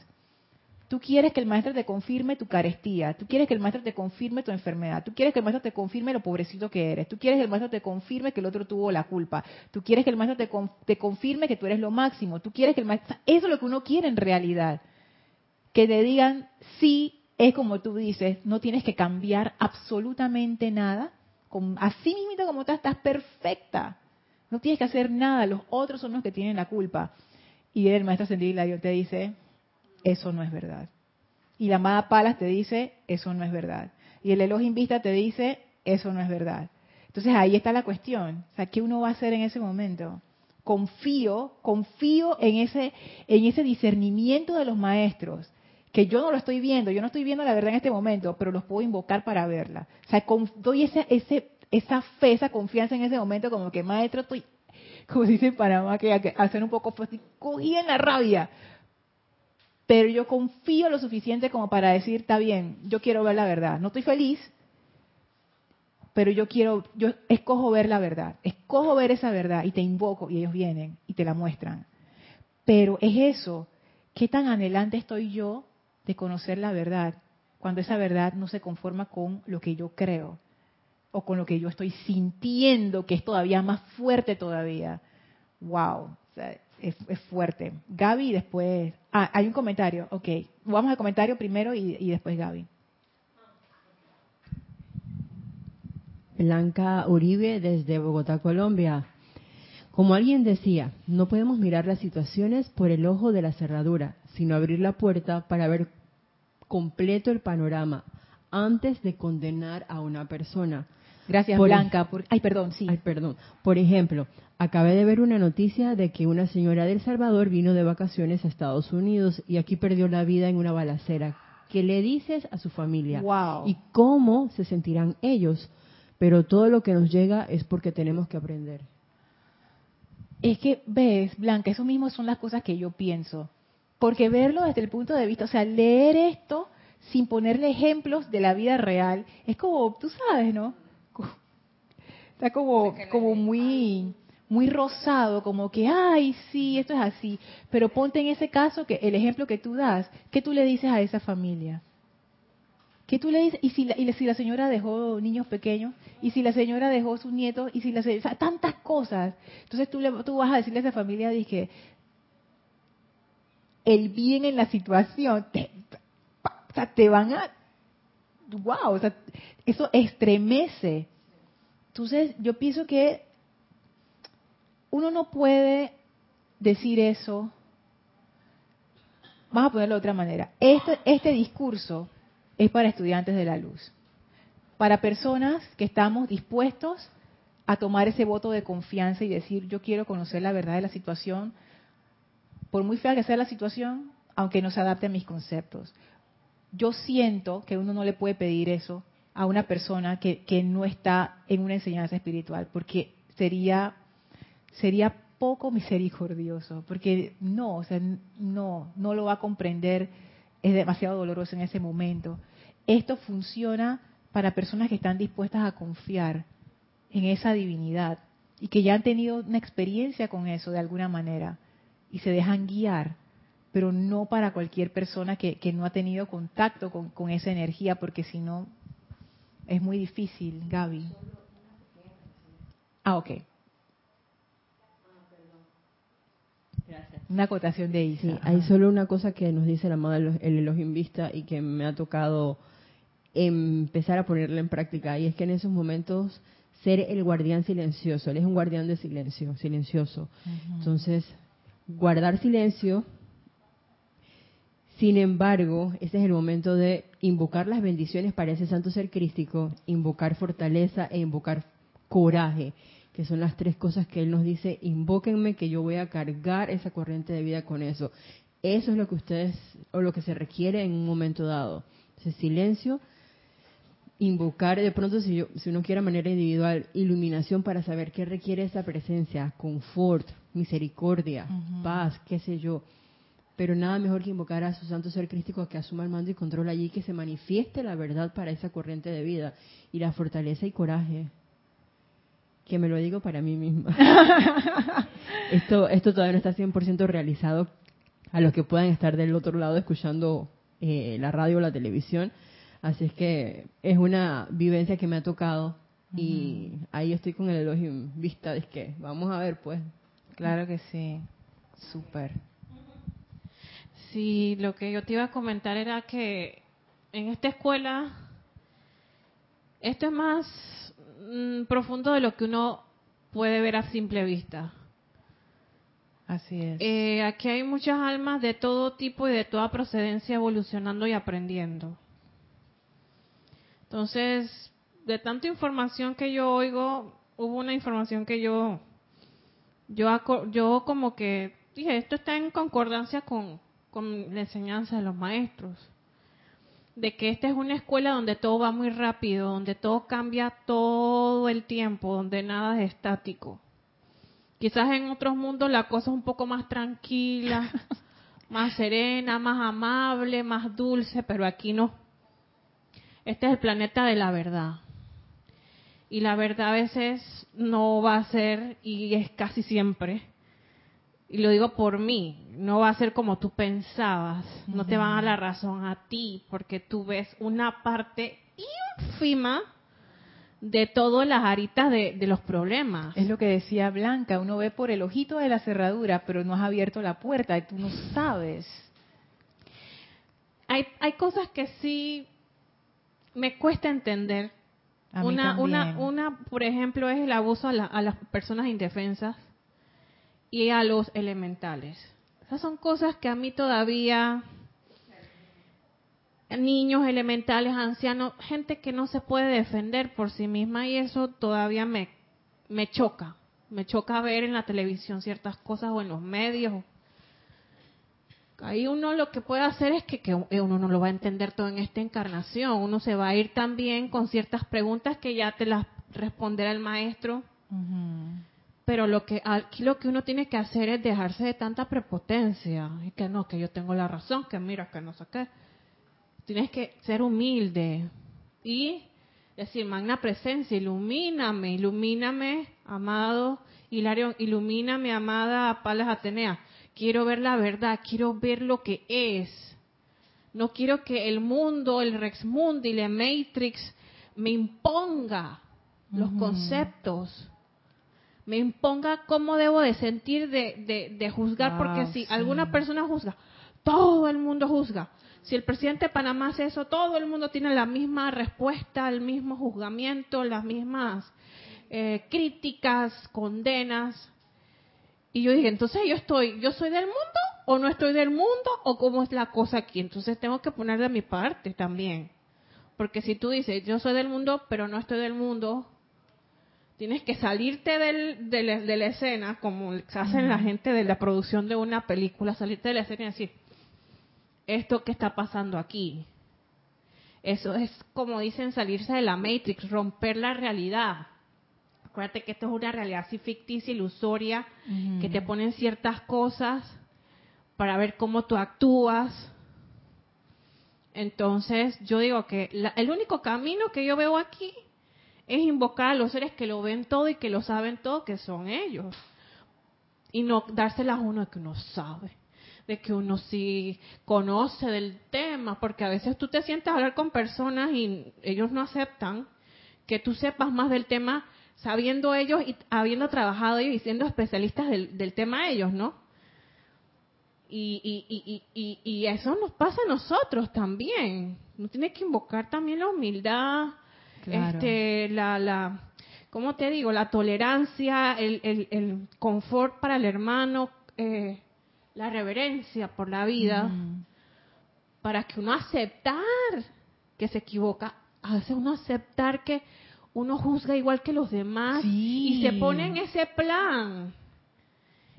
Tú quieres que el maestro te confirme tu carestía, tú quieres que el maestro te confirme tu enfermedad, tú quieres que el maestro te confirme lo pobrecito que eres, tú quieres que el maestro te confirme que el otro tuvo la culpa, tú quieres que el maestro te, confirme que tú eres lo máximo, tú quieres que el maestro... Eso es lo que uno quiere en realidad. Que te digan, sí, es como tú dices, no tienes que cambiar absolutamente nada, así mismo como estás, estás perfecta. No tienes que hacer nada, los otros son los que tienen la culpa. Y el maestro Ascendido te dice, eso no es verdad. Y la amada Palas te dice, eso no es verdad. Y el Elohim Vista te dice, eso no es verdad. Entonces ahí está la cuestión. O sea, ¿qué uno va a hacer en ese momento? Confío, confío en ese, en ese discernimiento de los maestros, que yo no lo estoy viendo, yo no estoy viendo la verdad en este momento, pero los puedo invocar para verla. O sea, doy ese, ese, esa fe, esa confianza en ese momento, como que maestro, estoy, como dice en Panamá, que hacen un poco, cogí en la rabia, pero yo confío lo suficiente como para decir, está bien, yo quiero ver la verdad. No estoy feliz, pero yo quiero, yo escojo ver la verdad, escojo ver esa verdad y te invoco y ellos vienen y te la muestran. Pero es eso, ¿qué tan anhelante estoy yo de conocer la verdad cuando esa verdad no se conforma con lo que yo creo o con lo que yo estoy sintiendo que es todavía más fuerte todavía? Wow, es, fuerte. Gaby después. Ah, hay un comentario. Ok, vamos al comentario primero y, después Gaby. Blanca Uribe desde Bogotá, Colombia. Como alguien decía, no podemos mirar las situaciones por el ojo de la cerradura, sino abrir la puerta para ver completo el panorama antes de condenar a una persona. Gracias, Blanca. ay, perdón, sí. Ay, perdón. Por ejemplo, acabé de ver una noticia de que una señora del Salvador vino de vacaciones a Estados Unidos y aquí perdió la vida en una balacera. ¿Qué le dices a su familia? Wow. ¿Y cómo se sentirán ellos? Pero todo lo que nos llega es porque tenemos que aprender. Es que, ves, Blanca, eso mismo son las cosas que yo pienso. Porque verlo desde el punto de vista, o sea, leer esto sin ponerle ejemplos de la vida real, es como, tú sabes, ¿no? Está como, como muy, muy rosado, como que, ay, sí, esto es así. Pero ponte en ese caso que el ejemplo que tú das, ¿qué tú le dices a esa familia? ¿Qué tú le dices? ¿Y si la, y si la señora dejó niños pequeños? ¿Y si la señora dejó sus nietos? ¿Y si la o sea, tantas cosas? Entonces tú, le, tú vas a decirle a esa familia, dije, el bien en la situación, te, o sea, te van a, wow, o sea, eso estremece entonces, yo pienso que uno no puede decir eso. Vamos a ponerlo de otra manera. Este, este discurso es para estudiantes de la luz, para personas que estamos dispuestos a tomar ese voto de confianza y decir, yo quiero conocer la verdad de la situación, por muy fea que sea la situación, aunque no se adapte a mis conceptos. Yo siento que uno no le puede pedir eso a una persona que, no está en una enseñanza espiritual, porque sería, sería poco misericordioso, porque no, o sea, no, no lo va a comprender, es demasiado doloroso en ese momento. Esto funciona para personas que están dispuestas a confiar en esa divinidad y que ya han tenido una experiencia con eso de alguna manera y se dejan guiar, pero no para cualquier persona que, no ha tenido contacto con, con esa energía, porque si no, es muy difícil, Gaby. Ah, ok. Gracias. Una acotación de Isa. hay solo una cosa que nos dice la madre el Elohim Vista y que me ha tocado empezar a ponerla en práctica. Y es que en esos momentos ser el guardián silencioso, él es un guardián de silencio, silencioso. Entonces, guardar silencio, sin embargo, ese es el momento de invocar las bendiciones para ese santo ser crístico, invocar fortaleza e invocar coraje, que son las tres cosas que él nos dice, invóquenme que yo voy a cargar esa corriente de vida con eso. Eso es lo que ustedes, o lo que se requiere en un momento dado. Ese silencio, invocar de pronto si, si uno quiere de manera individual iluminación para saber qué requiere esa presencia, confort, misericordia, paz, qué sé yo. Pero nada mejor que invocar a su santo ser crístico que asuma el mando y control allí, que se manifieste la verdad para esa corriente de vida y la fortaleza y coraje. Que me lo digo para mí misma. (laughs) esto, esto todavía no está 100% realizado a los que puedan estar del otro lado escuchando eh, la radio o la televisión Así es que es una vivencia que me ha tocado y ahí estoy con el elogio en vista de que vamos a ver pues. Claro que sí, súper. Sí, lo que yo te iba a comentar era que en esta escuela esto es más mm, profundo de lo que uno puede ver a simple vista. Así es. Eh, aquí hay muchas almas de todo tipo y de toda procedencia evolucionando y aprendiendo. Entonces, de tanta información que yo oigo, hubo una información que yo, yo, yo como que dije, esto está en concordancia con, con la enseñanza de los maestros, de que esta es una escuela donde todo va muy rápido, donde todo cambia todo el tiempo, donde nada es estático. Quizás en otros mundos la cosa es un poco más tranquila, (laughs) más serena, más amable, más dulce, pero aquí no este es el planeta de la verdad. Y la verdad a veces no va a ser, y es casi siempre, y lo digo por mí, no va a ser como tú pensabas, no te van a dar la razón a ti, porque tú ves una parte ínfima de todas las aritas de, de, los problemas. Es lo que decía Blanca, uno ve por el ojito de la cerradura, pero no has abierto la puerta y tú no sabes. Hay, hay cosas que sí me cuesta entender. una, una, una, por ejemplo, es el abuso a, las personas indefensas y a los elementales. Esas son cosas que a mí todavía, niños elementales, ancianos, gente que no se puede defender por sí misma y eso todavía me, me choca. Me choca ver en la televisión ciertas cosas o en los medios Ahí uno lo que puede hacer es que, uno no lo va a entender todo en esta encarnación. Uno se va a ir también con ciertas preguntas que ya te las responderá el maestro. Pero lo que aquí lo que uno tiene que hacer es dejarse de tanta prepotencia. Y que no, que yo tengo la razón, que mira, que no sé qué. Tienes que ser humilde y decir, magna presencia, ilumíname, ilumíname, amado Hilario, ilumíname, amada Palas Atenea quiero ver la verdad, quiero ver lo que es. No quiero que el mundo, el Rex Mundi, la Matrix me imponga los conceptos, me imponga cómo debo de sentir, de, de, juzgar, porque si alguna persona juzga, todo el mundo juzga. Si el presidente de Panamá hace eso, todo el mundo tiene la misma respuesta, el mismo juzgamiento, las mismas eh, críticas, condenas. Y yo dije, entonces yo estoy, yo soy del mundo o no estoy del mundo o cómo es la cosa aquí. Entonces tengo que poner de mi parte también. Porque si tú dices, yo soy del mundo, pero no estoy del mundo, tienes que salirte del, de, la, escena, como hacen la gente de la producción de una película, salirte de la escena y decir, esto que está pasando aquí. Eso es como dicen salirse de la Matrix, romper la realidad. Acuérdate que esto es una realidad así ficticia, ilusoria, que te ponen ciertas cosas para ver cómo tú actúas. Entonces, yo digo que el único camino que yo veo aquí es invocar a los seres que lo ven todo y que lo saben todo, que son ellos. Y no dárselas a uno de que uno sabe, de que uno sí conoce del tema, porque a veces tú te sientes a hablar con personas y ellos no aceptan que tú sepas más del tema sabiendo ellos y habiendo trabajado ellos y siendo especialistas del, tema ellos, ¿no? Y, y, y, y, eso nos pasa a nosotros también. Uno tiene que invocar también la humildad, este, la, la, ¿cómo te digo? La tolerancia, el, el, el confort para el hermano, eh, la reverencia por la vida, para que uno aceptar que se equivoca, hace uno aceptar que uno juzga igual que los demás y se pone en ese plan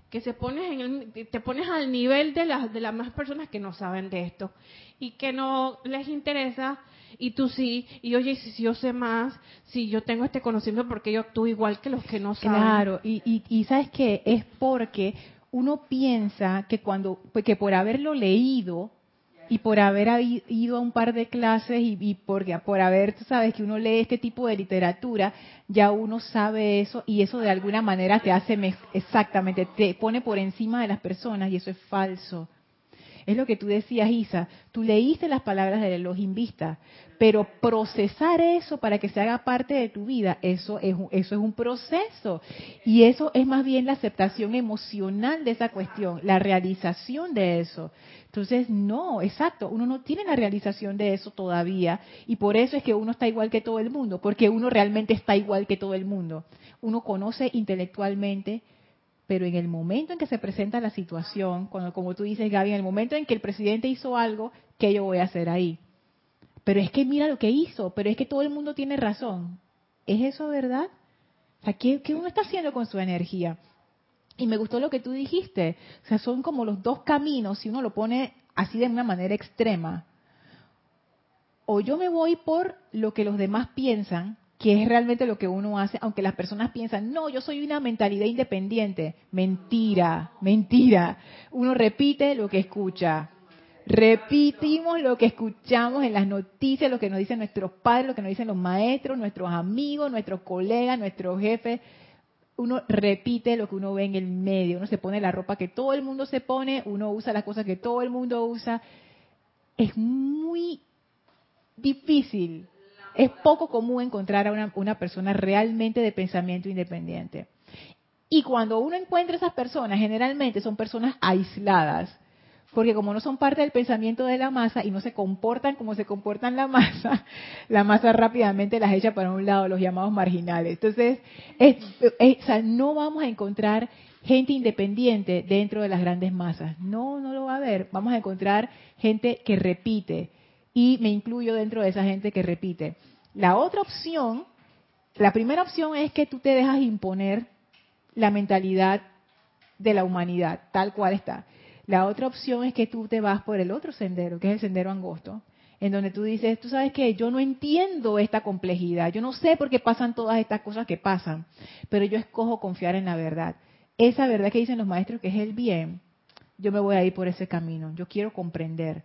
que se pones en el, te pones al nivel de las de las más personas que no saben de esto y que no les interesa y tú sí y oye si yo sé más si yo tengo este conocimiento porque yo actúo igual que los que no saben claro y, y, y sabes que es porque uno piensa que cuando que por haberlo leído y por haber ido a un par de clases y, y porque, por haber, tú sabes, que uno lee este tipo de literatura, ya uno sabe eso y eso de alguna manera te hace exactamente, te pone por encima de las personas y eso es falso. Es lo que tú decías, Isa. Tú leíste las palabras del Elohim Vista, pero procesar eso para que se haga parte de tu vida, eso es, eso es un proceso. Y eso es más bien la aceptación emocional de esa cuestión, la realización de eso. Entonces, no, exacto, uno no tiene la realización de eso todavía y por eso es que uno está igual que todo el mundo, porque uno realmente está igual que todo el mundo. Uno conoce intelectualmente, pero en el momento en que se presenta la situación, cuando, como tú dices, Gaby, en el momento en que el presidente hizo algo, ¿qué yo voy a hacer ahí? Pero es que mira lo que hizo, pero es que todo el mundo tiene razón. ¿Es eso verdad? O sea, ¿qué, qué uno está haciendo con su energía? Y me gustó lo que tú dijiste. O sea, son como los dos caminos, si uno lo pone así de una manera extrema. O yo me voy por lo que los demás piensan, que es realmente lo que uno hace, aunque las personas piensan, no, yo soy una mentalidad independiente. Mentira, mentira. Uno repite lo que escucha. Repetimos lo que escuchamos en las noticias, lo que nos dicen nuestros padres, lo que nos dicen los maestros, nuestros amigos, nuestros colegas, nuestros jefes uno repite lo que uno ve en el medio, uno se pone la ropa que todo el mundo se pone, uno usa las cosas que todo el mundo usa. Es muy difícil, es poco común encontrar a una, una persona realmente de pensamiento independiente. Y cuando uno encuentra esas personas, generalmente son personas aisladas, porque como no son parte del pensamiento de la masa y no se comportan como se comportan la masa, (laughs) la masa rápidamente las echa para un lado, los llamados marginales. Entonces, no vamos a encontrar gente independiente dentro de las grandes masas. No, no lo va a haber. Vamos a encontrar gente que repite. Y me incluyo dentro de esa gente que repite. La otra opción, la primera opción es que tú te dejas imponer la mentalidad de la humanidad, tal cual está. La otra opción es que tú te vas por el otro sendero, que es el sendero angosto, en donde tú dices, tú sabes que yo no entiendo esta complejidad, yo no sé por qué pasan todas estas cosas que pasan, pero yo escojo confiar en la verdad. Esa verdad que dicen los maestros que es el bien, yo me voy a ir por ese camino, yo quiero comprender.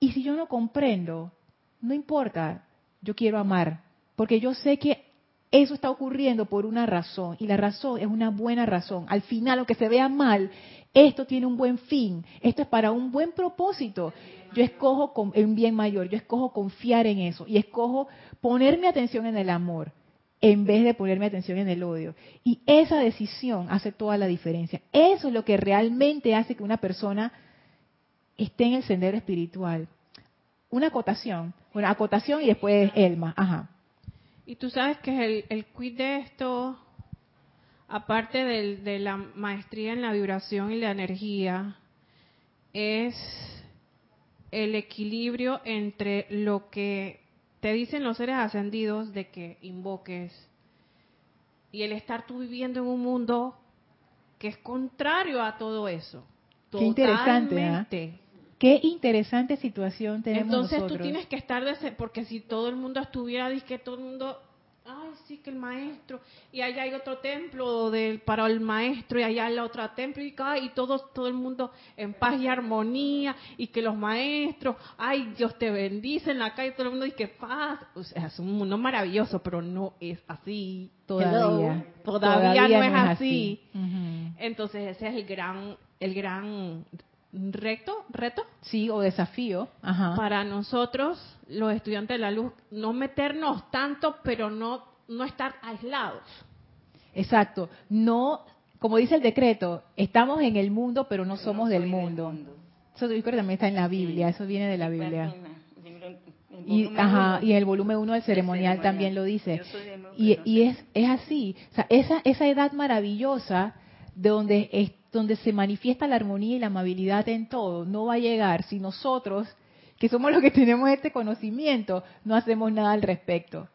Y si yo no comprendo, no importa, yo quiero amar, porque yo sé que eso está ocurriendo por una razón, y la razón es una buena razón. Al final, aunque se vea mal, esto tiene un buen fin, esto es para un buen propósito. Yo escojo un bien mayor, yo escojo confiar en eso y escojo ponerme atención en el amor en vez de ponerme atención en el odio. Y esa decisión hace toda la diferencia. Eso es lo que realmente hace que una persona esté en el sendero espiritual. Una acotación, una acotación y después Elma. Ajá. Y tú sabes que el, el quid de esto aparte de la maestría en la vibración y la energía, es el equilibrio entre lo que te dicen los seres ascendidos de que invoques y el estar tú viviendo en un mundo que es contrario a todo eso. Qué interesante. ¿eh? Qué interesante situación tenemos Entonces tú tienes que estar de porque si todo el mundo estuviera, que todo el mundo ay, sí, que el maestro, y allá hay otro templo del, para el maestro, y allá hay otro templo, y, y todo, todo el mundo en paz y armonía, y que los maestros, ay, Dios te bendice en la calle, todo el mundo dice que paz. O sea, es un mundo maravilloso, pero no es así todavía. Todavía, no, es así. Entonces ese es el gran, el gran reto, reto. Sí, o desafío. Para nosotros, los estudiantes de la luz, no meternos tanto, pero no, no estar aislados. Exacto. No como dice el decreto, estamos en el mundo, pero no somos del mundo. Eso yo creo que también está en la Biblia, eso viene de la Biblia. Y, ajá, y el volumen 1 del ceremonial, también lo dice. Y, y es, es así. O sea, esa, esa edad maravillosa donde, es, donde se manifiesta la armonía y la amabilidad en todo, no va a llegar si nosotros, que somos los que tenemos este conocimiento, no hacemos nada al respecto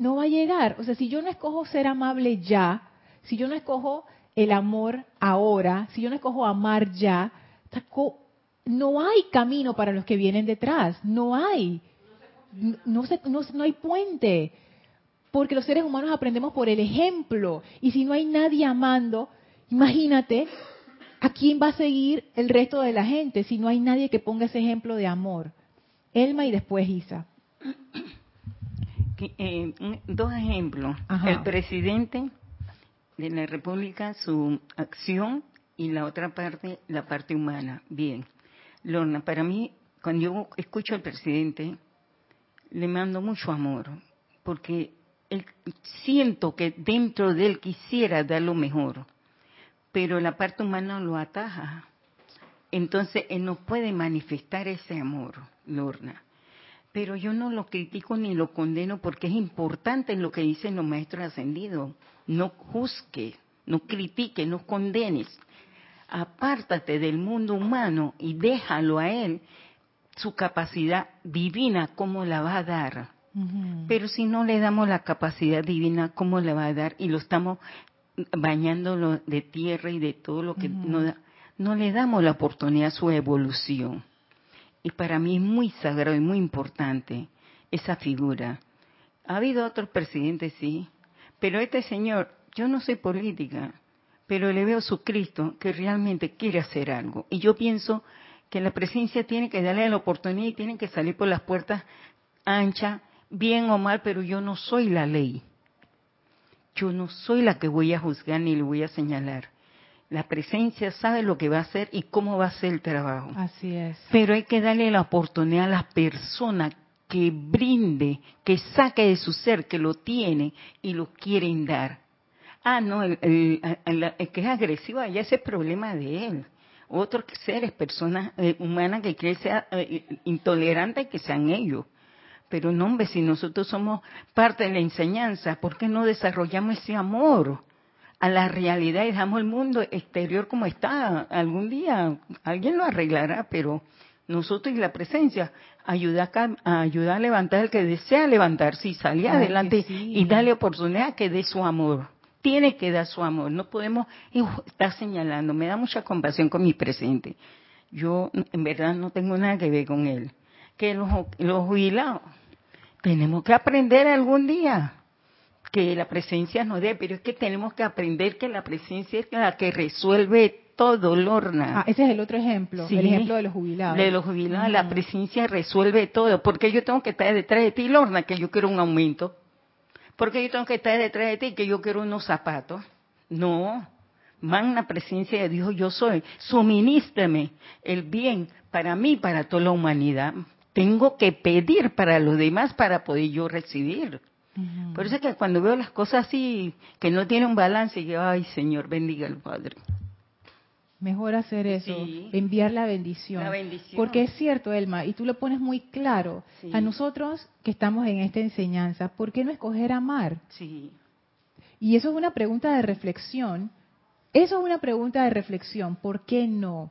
no va a llegar. O sea, si yo no escojo ser amable ya, si yo no escojo el amor ahora, si yo no escojo amar ya, no hay camino para los que vienen detrás, no hay. No, no, no hay puente, porque los seres humanos aprendemos por el ejemplo, y si no hay nadie amando, imagínate a quién va a seguir el resto de la gente si no hay nadie que ponga ese ejemplo de amor. Elma y después Isa. Eh, dos ejemplos. El presidente de la República, su acción y la otra parte, la parte humana. Bien. Lorna, para mí, cuando yo escucho al presidente, le mando mucho amor, porque siento que dentro de él quisiera dar lo mejor, pero la parte humana lo ataja. Entonces, él no puede manifestar ese amor, Lorna. Pero yo no lo critico ni lo condeno porque es importante lo que dicen los maestros ascendidos. No juzgue, no critique, no condenes. Apártate del mundo humano y déjalo a él su capacidad divina, ¿cómo la va a dar? Pero si no le damos la capacidad divina, ¿cómo la va a dar? Y lo estamos bañando de tierra y de todo lo que no da. No le damos la oportunidad a su evolución. Y para mí es muy sagrado y muy importante esa figura. Ha habido otros presidentes, sí, pero este señor, yo no soy política, pero le veo su Cristo que realmente quiere hacer algo. Y yo pienso que la presencia tiene que darle la oportunidad y tiene que salir por las puertas anchas, bien o mal, pero yo no soy la ley. Yo no soy la que voy a juzgar ni le voy a señalar. La presencia sabe lo que va a hacer y cómo va a ser el trabajo. Así es. Pero hay que darle la oportunidad a la persona que brinde, que saque de su ser, que lo tiene y lo quieren dar. Ah, no, el, que es agresivo, ya ese problema de él. Otros seres, personas eh, humanas que quieren ser eh, intolerantes, que sean ellos. Pero no, hombre, si nosotros somos parte de la enseñanza, ¿por qué no desarrollamos ese amor? a la realidad y dejamos el mundo exterior como está. Algún día alguien lo arreglará, pero nosotros y la presencia ayuda a, ayudar a levantar el que desea levantarse y salir adelante y darle oportunidad que dé su amor. Tiene que dar su amor. No podemos estar señalando. Me da mucha compasión con mi presente. Yo en verdad no tengo nada que ver con él. Que los, los jubilados tenemos que aprender algún día que la presencia nos dé, pero es que tenemos que aprender que la presencia es la que resuelve todo, Lorna. Ah, ese es el otro ejemplo, el ejemplo de los jubilados. De los jubilados, la presencia resuelve todo. porque yo tengo que estar detrás de ti, Lorna, que yo quiero un aumento? porque yo tengo que estar detrás de ti, que yo quiero unos zapatos? No, magna presencia de Dios yo soy. Suministrame el bien para mí, para toda la humanidad. Tengo que pedir para los demás para poder yo recibir. Por eso es que cuando veo las cosas así, que no tienen un balance, yo, ay Señor, bendiga al Padre. Mejor hacer eso, enviar la bendición. Porque es cierto, Elma, y tú lo pones muy claro. A nosotros que estamos en esta enseñanza, ¿por qué no escoger amar? Sí. Y eso es una pregunta de reflexión. Eso es una pregunta de reflexión. ¿Por qué no?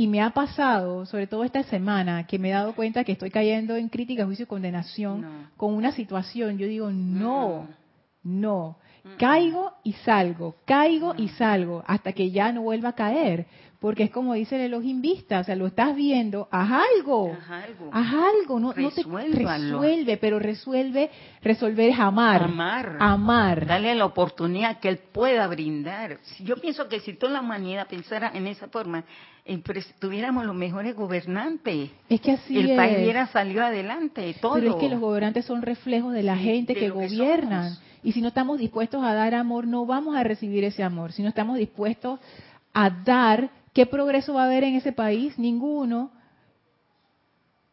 Y me ha pasado, sobre todo esta semana, que me he dado cuenta que estoy cayendo en crítica, juicio y condenación con una situación. Yo digo, no, no. Caigo y salgo, caigo y salgo, hasta que ya no vuelva a caer. Porque es como dice el Elohim Vista, o sea, lo estás viendo, haz algo, haz algo, haz algo no, no te resuelve, pero resuelve, resolver es amar, amar, amar, dale la oportunidad que él pueda brindar. Yo pienso que si toda la humanidad pensara en esa forma, tuviéramos los mejores gobernantes. Es que así el país hubiera salido adelante, todo. Pero es que los gobernantes son reflejos de la gente que gobiernan. y si no estamos dispuestos a dar amor, no vamos a recibir ese amor. Si no estamos dispuestos a dar ¿Qué progreso va a haber en ese país? Ninguno.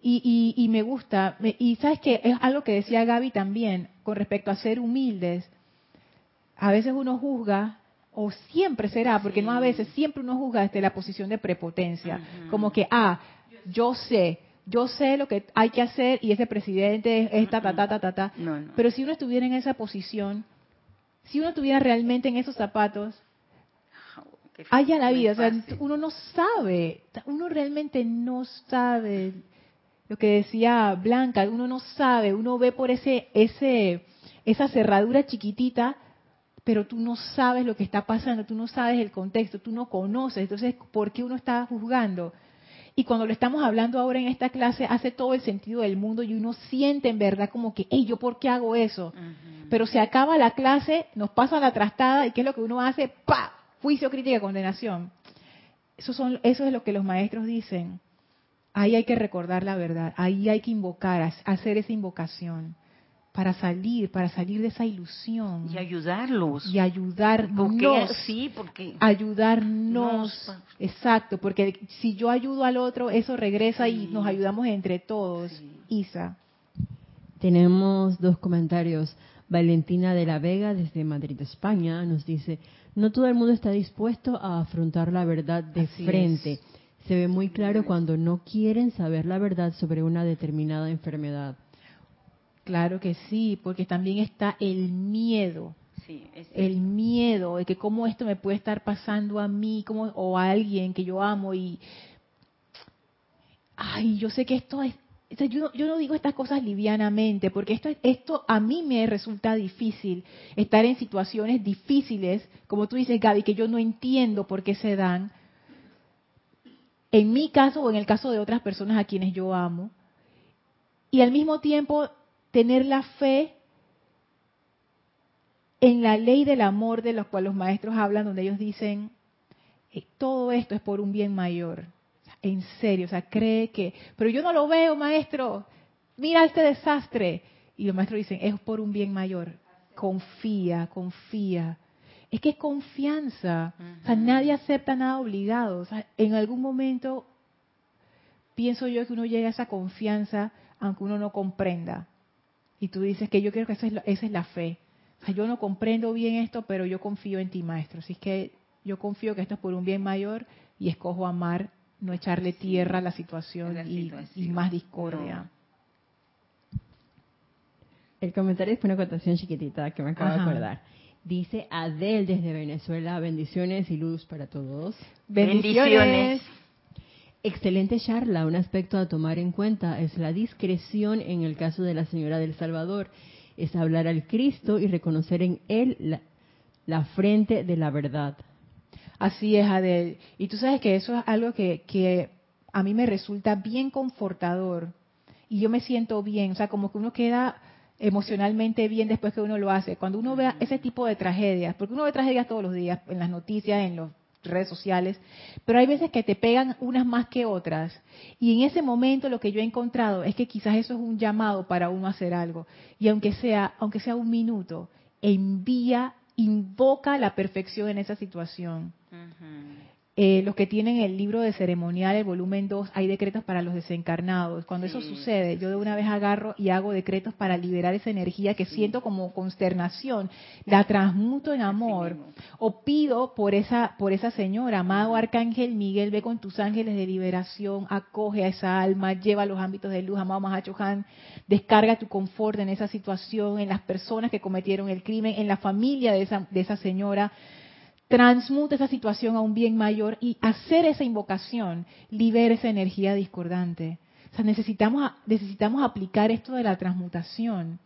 Y, me gusta, y sabes que es algo que decía Gaby también con respecto a ser humildes. a veces uno juzga, o siempre será, porque no a veces, siempre uno juzga desde la posición de prepotencia, como que, ah, yo sé, yo sé lo que hay que hacer y ese presidente es ta, ta, ta, ta, ta, ta. Pero si uno estuviera en esa posición, si uno estuviera realmente en esos zapatos, haya la vida, o sea, uno no sabe, uno realmente no sabe lo que decía Blanca, uno no sabe, uno ve por ese, ese, esa cerradura chiquitita, pero tú no sabes lo que está pasando, tú no sabes el contexto, tú no conoces, entonces, ¿por qué uno está juzgando? Y cuando lo estamos hablando ahora en esta clase, hace todo el sentido del mundo y uno siente en verdad como que, hey, ¿yo por qué hago eso? Pero se acaba la clase, nos pasa la trastada y ¿qué es lo que uno hace? ¡Pa! Juicio, crítica, condenación. Eso, son, eso es lo que los maestros dicen. Ahí hay que recordar la verdad, ahí hay que invocar, hacer esa invocación para salir, para salir de esa ilusión. Y ayudarlos. Y ayudarnos. Porque sí, porque... Ayudarnos. exacto, porque si yo ayudo al otro, eso regresa y nos ayudamos entre todos. Isa. Tenemos dos comentarios. Valentina de la Vega desde Madrid, España, nos dice, no todo el mundo está dispuesto a afrontar la verdad de frente se ve muy claro cuando no quieren saber la verdad sobre una determinada enfermedad. Claro que sí, porque también está el miedo. el miedo de que cómo esto me puede estar pasando a mí como, o a alguien que yo amo y ay yo sé que esto es yo, yo, no digo estas cosas livianamente porque esto esto a mí me resulta difícil estar en situaciones difíciles como tú dices Gaby que yo no entiendo por qué se dan. En mi caso o en el caso de otras personas a quienes yo amo, y al mismo tiempo tener la fe en la ley del amor de los cuales los maestros hablan, donde ellos dicen, eh, todo esto es por un bien mayor. En serio, o sea, cree que, pero yo no lo veo, maestro, mira este desastre. Y los maestros dicen, es por un bien mayor. Confía, confía es que es confianza. O sea, nadie acepta nada obligado. O sea, en algún momento pienso yo que uno llega a esa confianza aunque uno no comprenda. Y tú dices que yo creo que esa es la, esa es la fe. O sea, yo no comprendo bien esto, pero yo confío en ti, maestro. Así es que yo confío que esto es por un bien mayor y escojo amar, no echarle tierra a la situación, y, más discordia. El comentario fue una acotación chiquitita que me acabo de acordar. Dice Adel desde Venezuela, bendiciones y luz para todos. Bendiciones. Excelente charla. Un aspecto a tomar en cuenta es la discreción en el caso de la señora del Salvador. Es hablar al Cristo y reconocer en él la, frente de la verdad. Así es, Adel. Y tú sabes que eso es algo que, que a mí me resulta bien confortador. Y yo me siento bien. O sea, como que uno queda emocionalmente bien después que uno lo hace. Cuando uno ve ese tipo de tragedias, porque uno ve tragedias todos los días en las noticias, en las redes sociales, pero hay veces que te pegan unas más que otras. Y en ese momento lo que yo he encontrado es que quizás eso es un llamado para uno hacer algo. Y aunque sea, aunque sea un minuto, envía, invoca la perfección en esa situación. Eh, los que tienen el libro de ceremonial, el volumen 2, hay decretos para los desencarnados. Cuando eso sucede, yo de una vez agarro y hago decretos para liberar esa energía que siento como consternación, la transmuto en amor, o pido por esa, por esa señora, amado Arcángel Miguel, ve con tus ángeles de liberación, acoge a esa alma, lleva a los ámbitos de luz, amado Mahachohan, descarga tu confort en esa situación, en las personas que cometieron el crimen, en la familia de esa, de esa señora transmute esa situación a un bien mayor y hacer esa invocación libera esa energía discordante. O sea, necesitamos, necesitamos aplicar esto de la transmutación.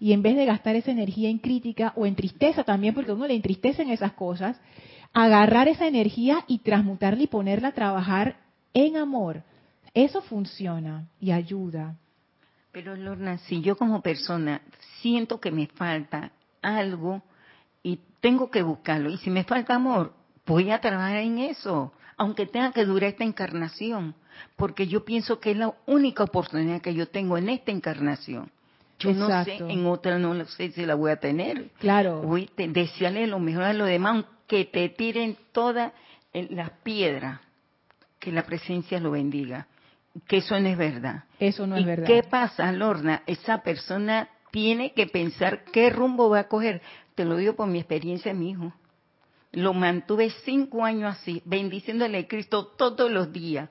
Y en vez de gastar esa energía en crítica o en tristeza también, porque a uno le entristecen esas cosas, agarrar esa energía y transmutarla y ponerla a trabajar en amor. Eso funciona y ayuda. Pero Lorna, si yo como persona siento que me falta algo, y tengo que buscarlo. Y si me falta amor, voy a trabajar en eso, aunque tenga que durar esta encarnación, porque yo pienso que es la única oportunidad que yo tengo en esta encarnación. Yo no sé, en otra no sé si la voy a tener. Claro. Voy a desearle lo mejor a los demás, que te tiren todas las piedras, que la presencia lo bendiga. Que eso no es verdad. Eso no es verdad. ¿Qué pasa, Lorna? Esa persona tiene que pensar qué rumbo va a coger te lo digo por mi experiencia, mi hijo. Lo mantuve cinco años así, bendiciéndole a Cristo todos los días.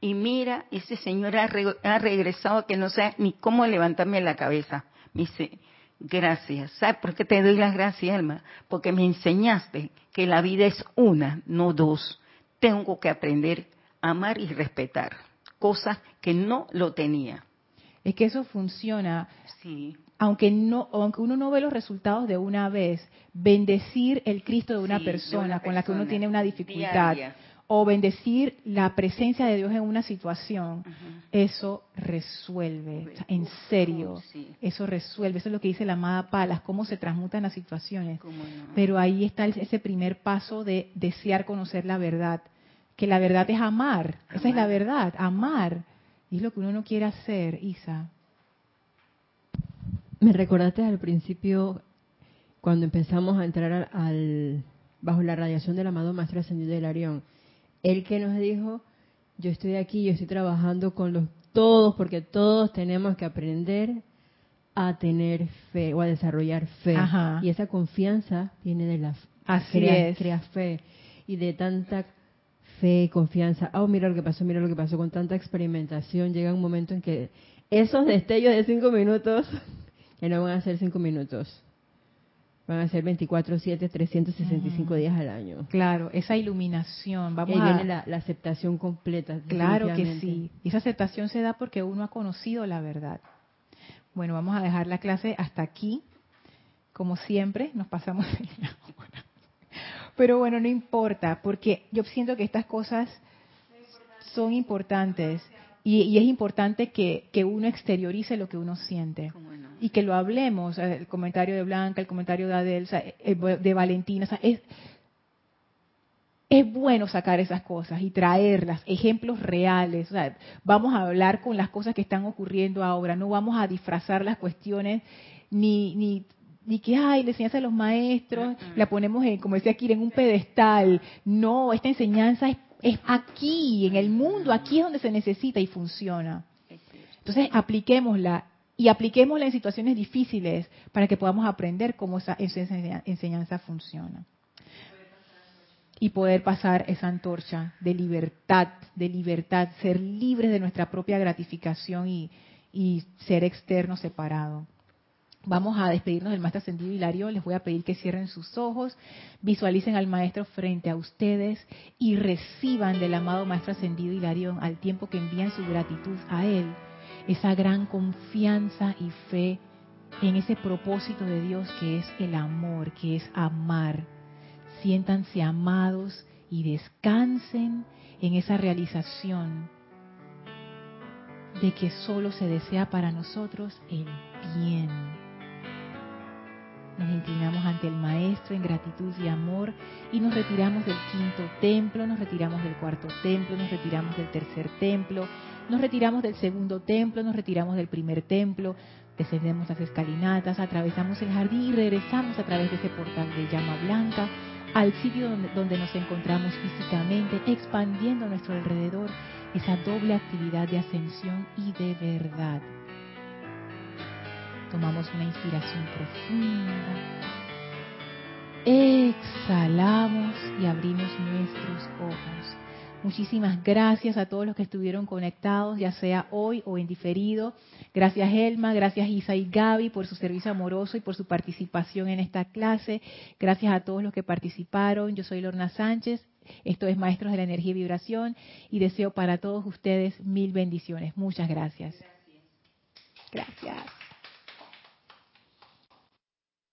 Y mira, ese señor ha, regresado que no sé ni cómo levantarme la cabeza. Me dice, gracias. ¿Sabes por qué te doy las gracias, Alma? Porque me enseñaste que la vida es una, no dos. Tengo que aprender a amar y respetar, cosas que no lo tenía. Es que eso funciona. Sí aunque no aunque uno no ve los resultados de una vez, bendecir el Cristo de una, persona, con la que uno tiene una dificultad o bendecir la presencia de Dios en una situación, eso resuelve, en serio, eso resuelve, eso es lo que dice la amada Palas, cómo se transmutan las situaciones. Pero ahí está ese primer paso de desear conocer la verdad, que la verdad es amar, esa es la verdad, amar, y es lo que uno no quiere hacer, Isa. Me recordaste al principio, cuando empezamos a entrar al, bajo la radiación del amado Maestro Ascendido del Arión, el que nos dijo, yo estoy aquí, yo estoy trabajando con los todos, porque todos tenemos que aprender a tener fe o a desarrollar fe. Y esa confianza viene de la Así crea, crea fe. Y de tanta fe, confianza, oh, mira lo que pasó, mira lo que pasó, con tanta experimentación, llega un momento en que esos destellos de cinco minutos ya no van a ser cinco minutos. Van a ser 24, 7, 365 días al año. Claro, esa iluminación. Vamos a... viene la, aceptación completa. Claro que sí. Y esa aceptación se da porque uno ha conocido la verdad. Bueno, vamos a dejar la clase hasta aquí. Como siempre, nos pasamos (laughs) Pero bueno, no importa, porque yo siento que estas cosas son importantes. Y, es importante que, uno exteriorice lo que uno siente y que lo hablemos. El comentario de Blanca, el comentario de Adelsa, de Valentina. es, es bueno sacar esas cosas y traerlas, ejemplos reales. vamos a hablar con las cosas que están ocurriendo ahora. No vamos a disfrazar las cuestiones ni, ni ni que, ay, la enseñanza de los maestros, la ponemos, en, como decía Kira, en un pedestal. No, esta enseñanza es es aquí, en el mundo, aquí es donde se necesita y funciona. Entonces, apliquémosla y apliquémosla en situaciones difíciles para que podamos aprender cómo esa, enseñanza funciona. Y poder pasar esa antorcha de libertad, de libertad, ser libres de nuestra propia gratificación y, y ser externo separado. Vamos a despedirnos del Maestro Ascendido Hilario. Les voy a pedir que cierren sus ojos, visualicen al Maestro frente a ustedes y reciban del amado Maestro Ascendido Hilarión al tiempo que envían su gratitud a Él, esa gran confianza y fe en ese propósito de Dios que es el amor, que es amar. Siéntanse amados y descansen en esa realización de que solo se desea para nosotros el bien nos inclinamos ante el Maestro en gratitud y amor y nos retiramos del quinto templo, nos retiramos del cuarto templo, nos retiramos del tercer templo, nos retiramos del segundo templo, nos retiramos del primer templo, descendemos las escalinatas, atravesamos el jardín y regresamos a través de ese portal de llama blanca al sitio donde, donde nos encontramos físicamente, expandiendo a nuestro alrededor esa doble actividad de ascensión y de verdad. Tomamos una inspiración profunda. Exhalamos y abrimos nuestros ojos. Muchísimas gracias a todos los que estuvieron conectados, ya sea hoy o en diferido. Gracias Elma, gracias Isa y Gaby por su servicio amoroso y por su participación en esta clase. Gracias a todos los que participaron. Yo soy Lorna Sánchez. Esto es Maestros de la Energía y Vibración y deseo para todos ustedes mil bendiciones. Muchas gracias. Gracias.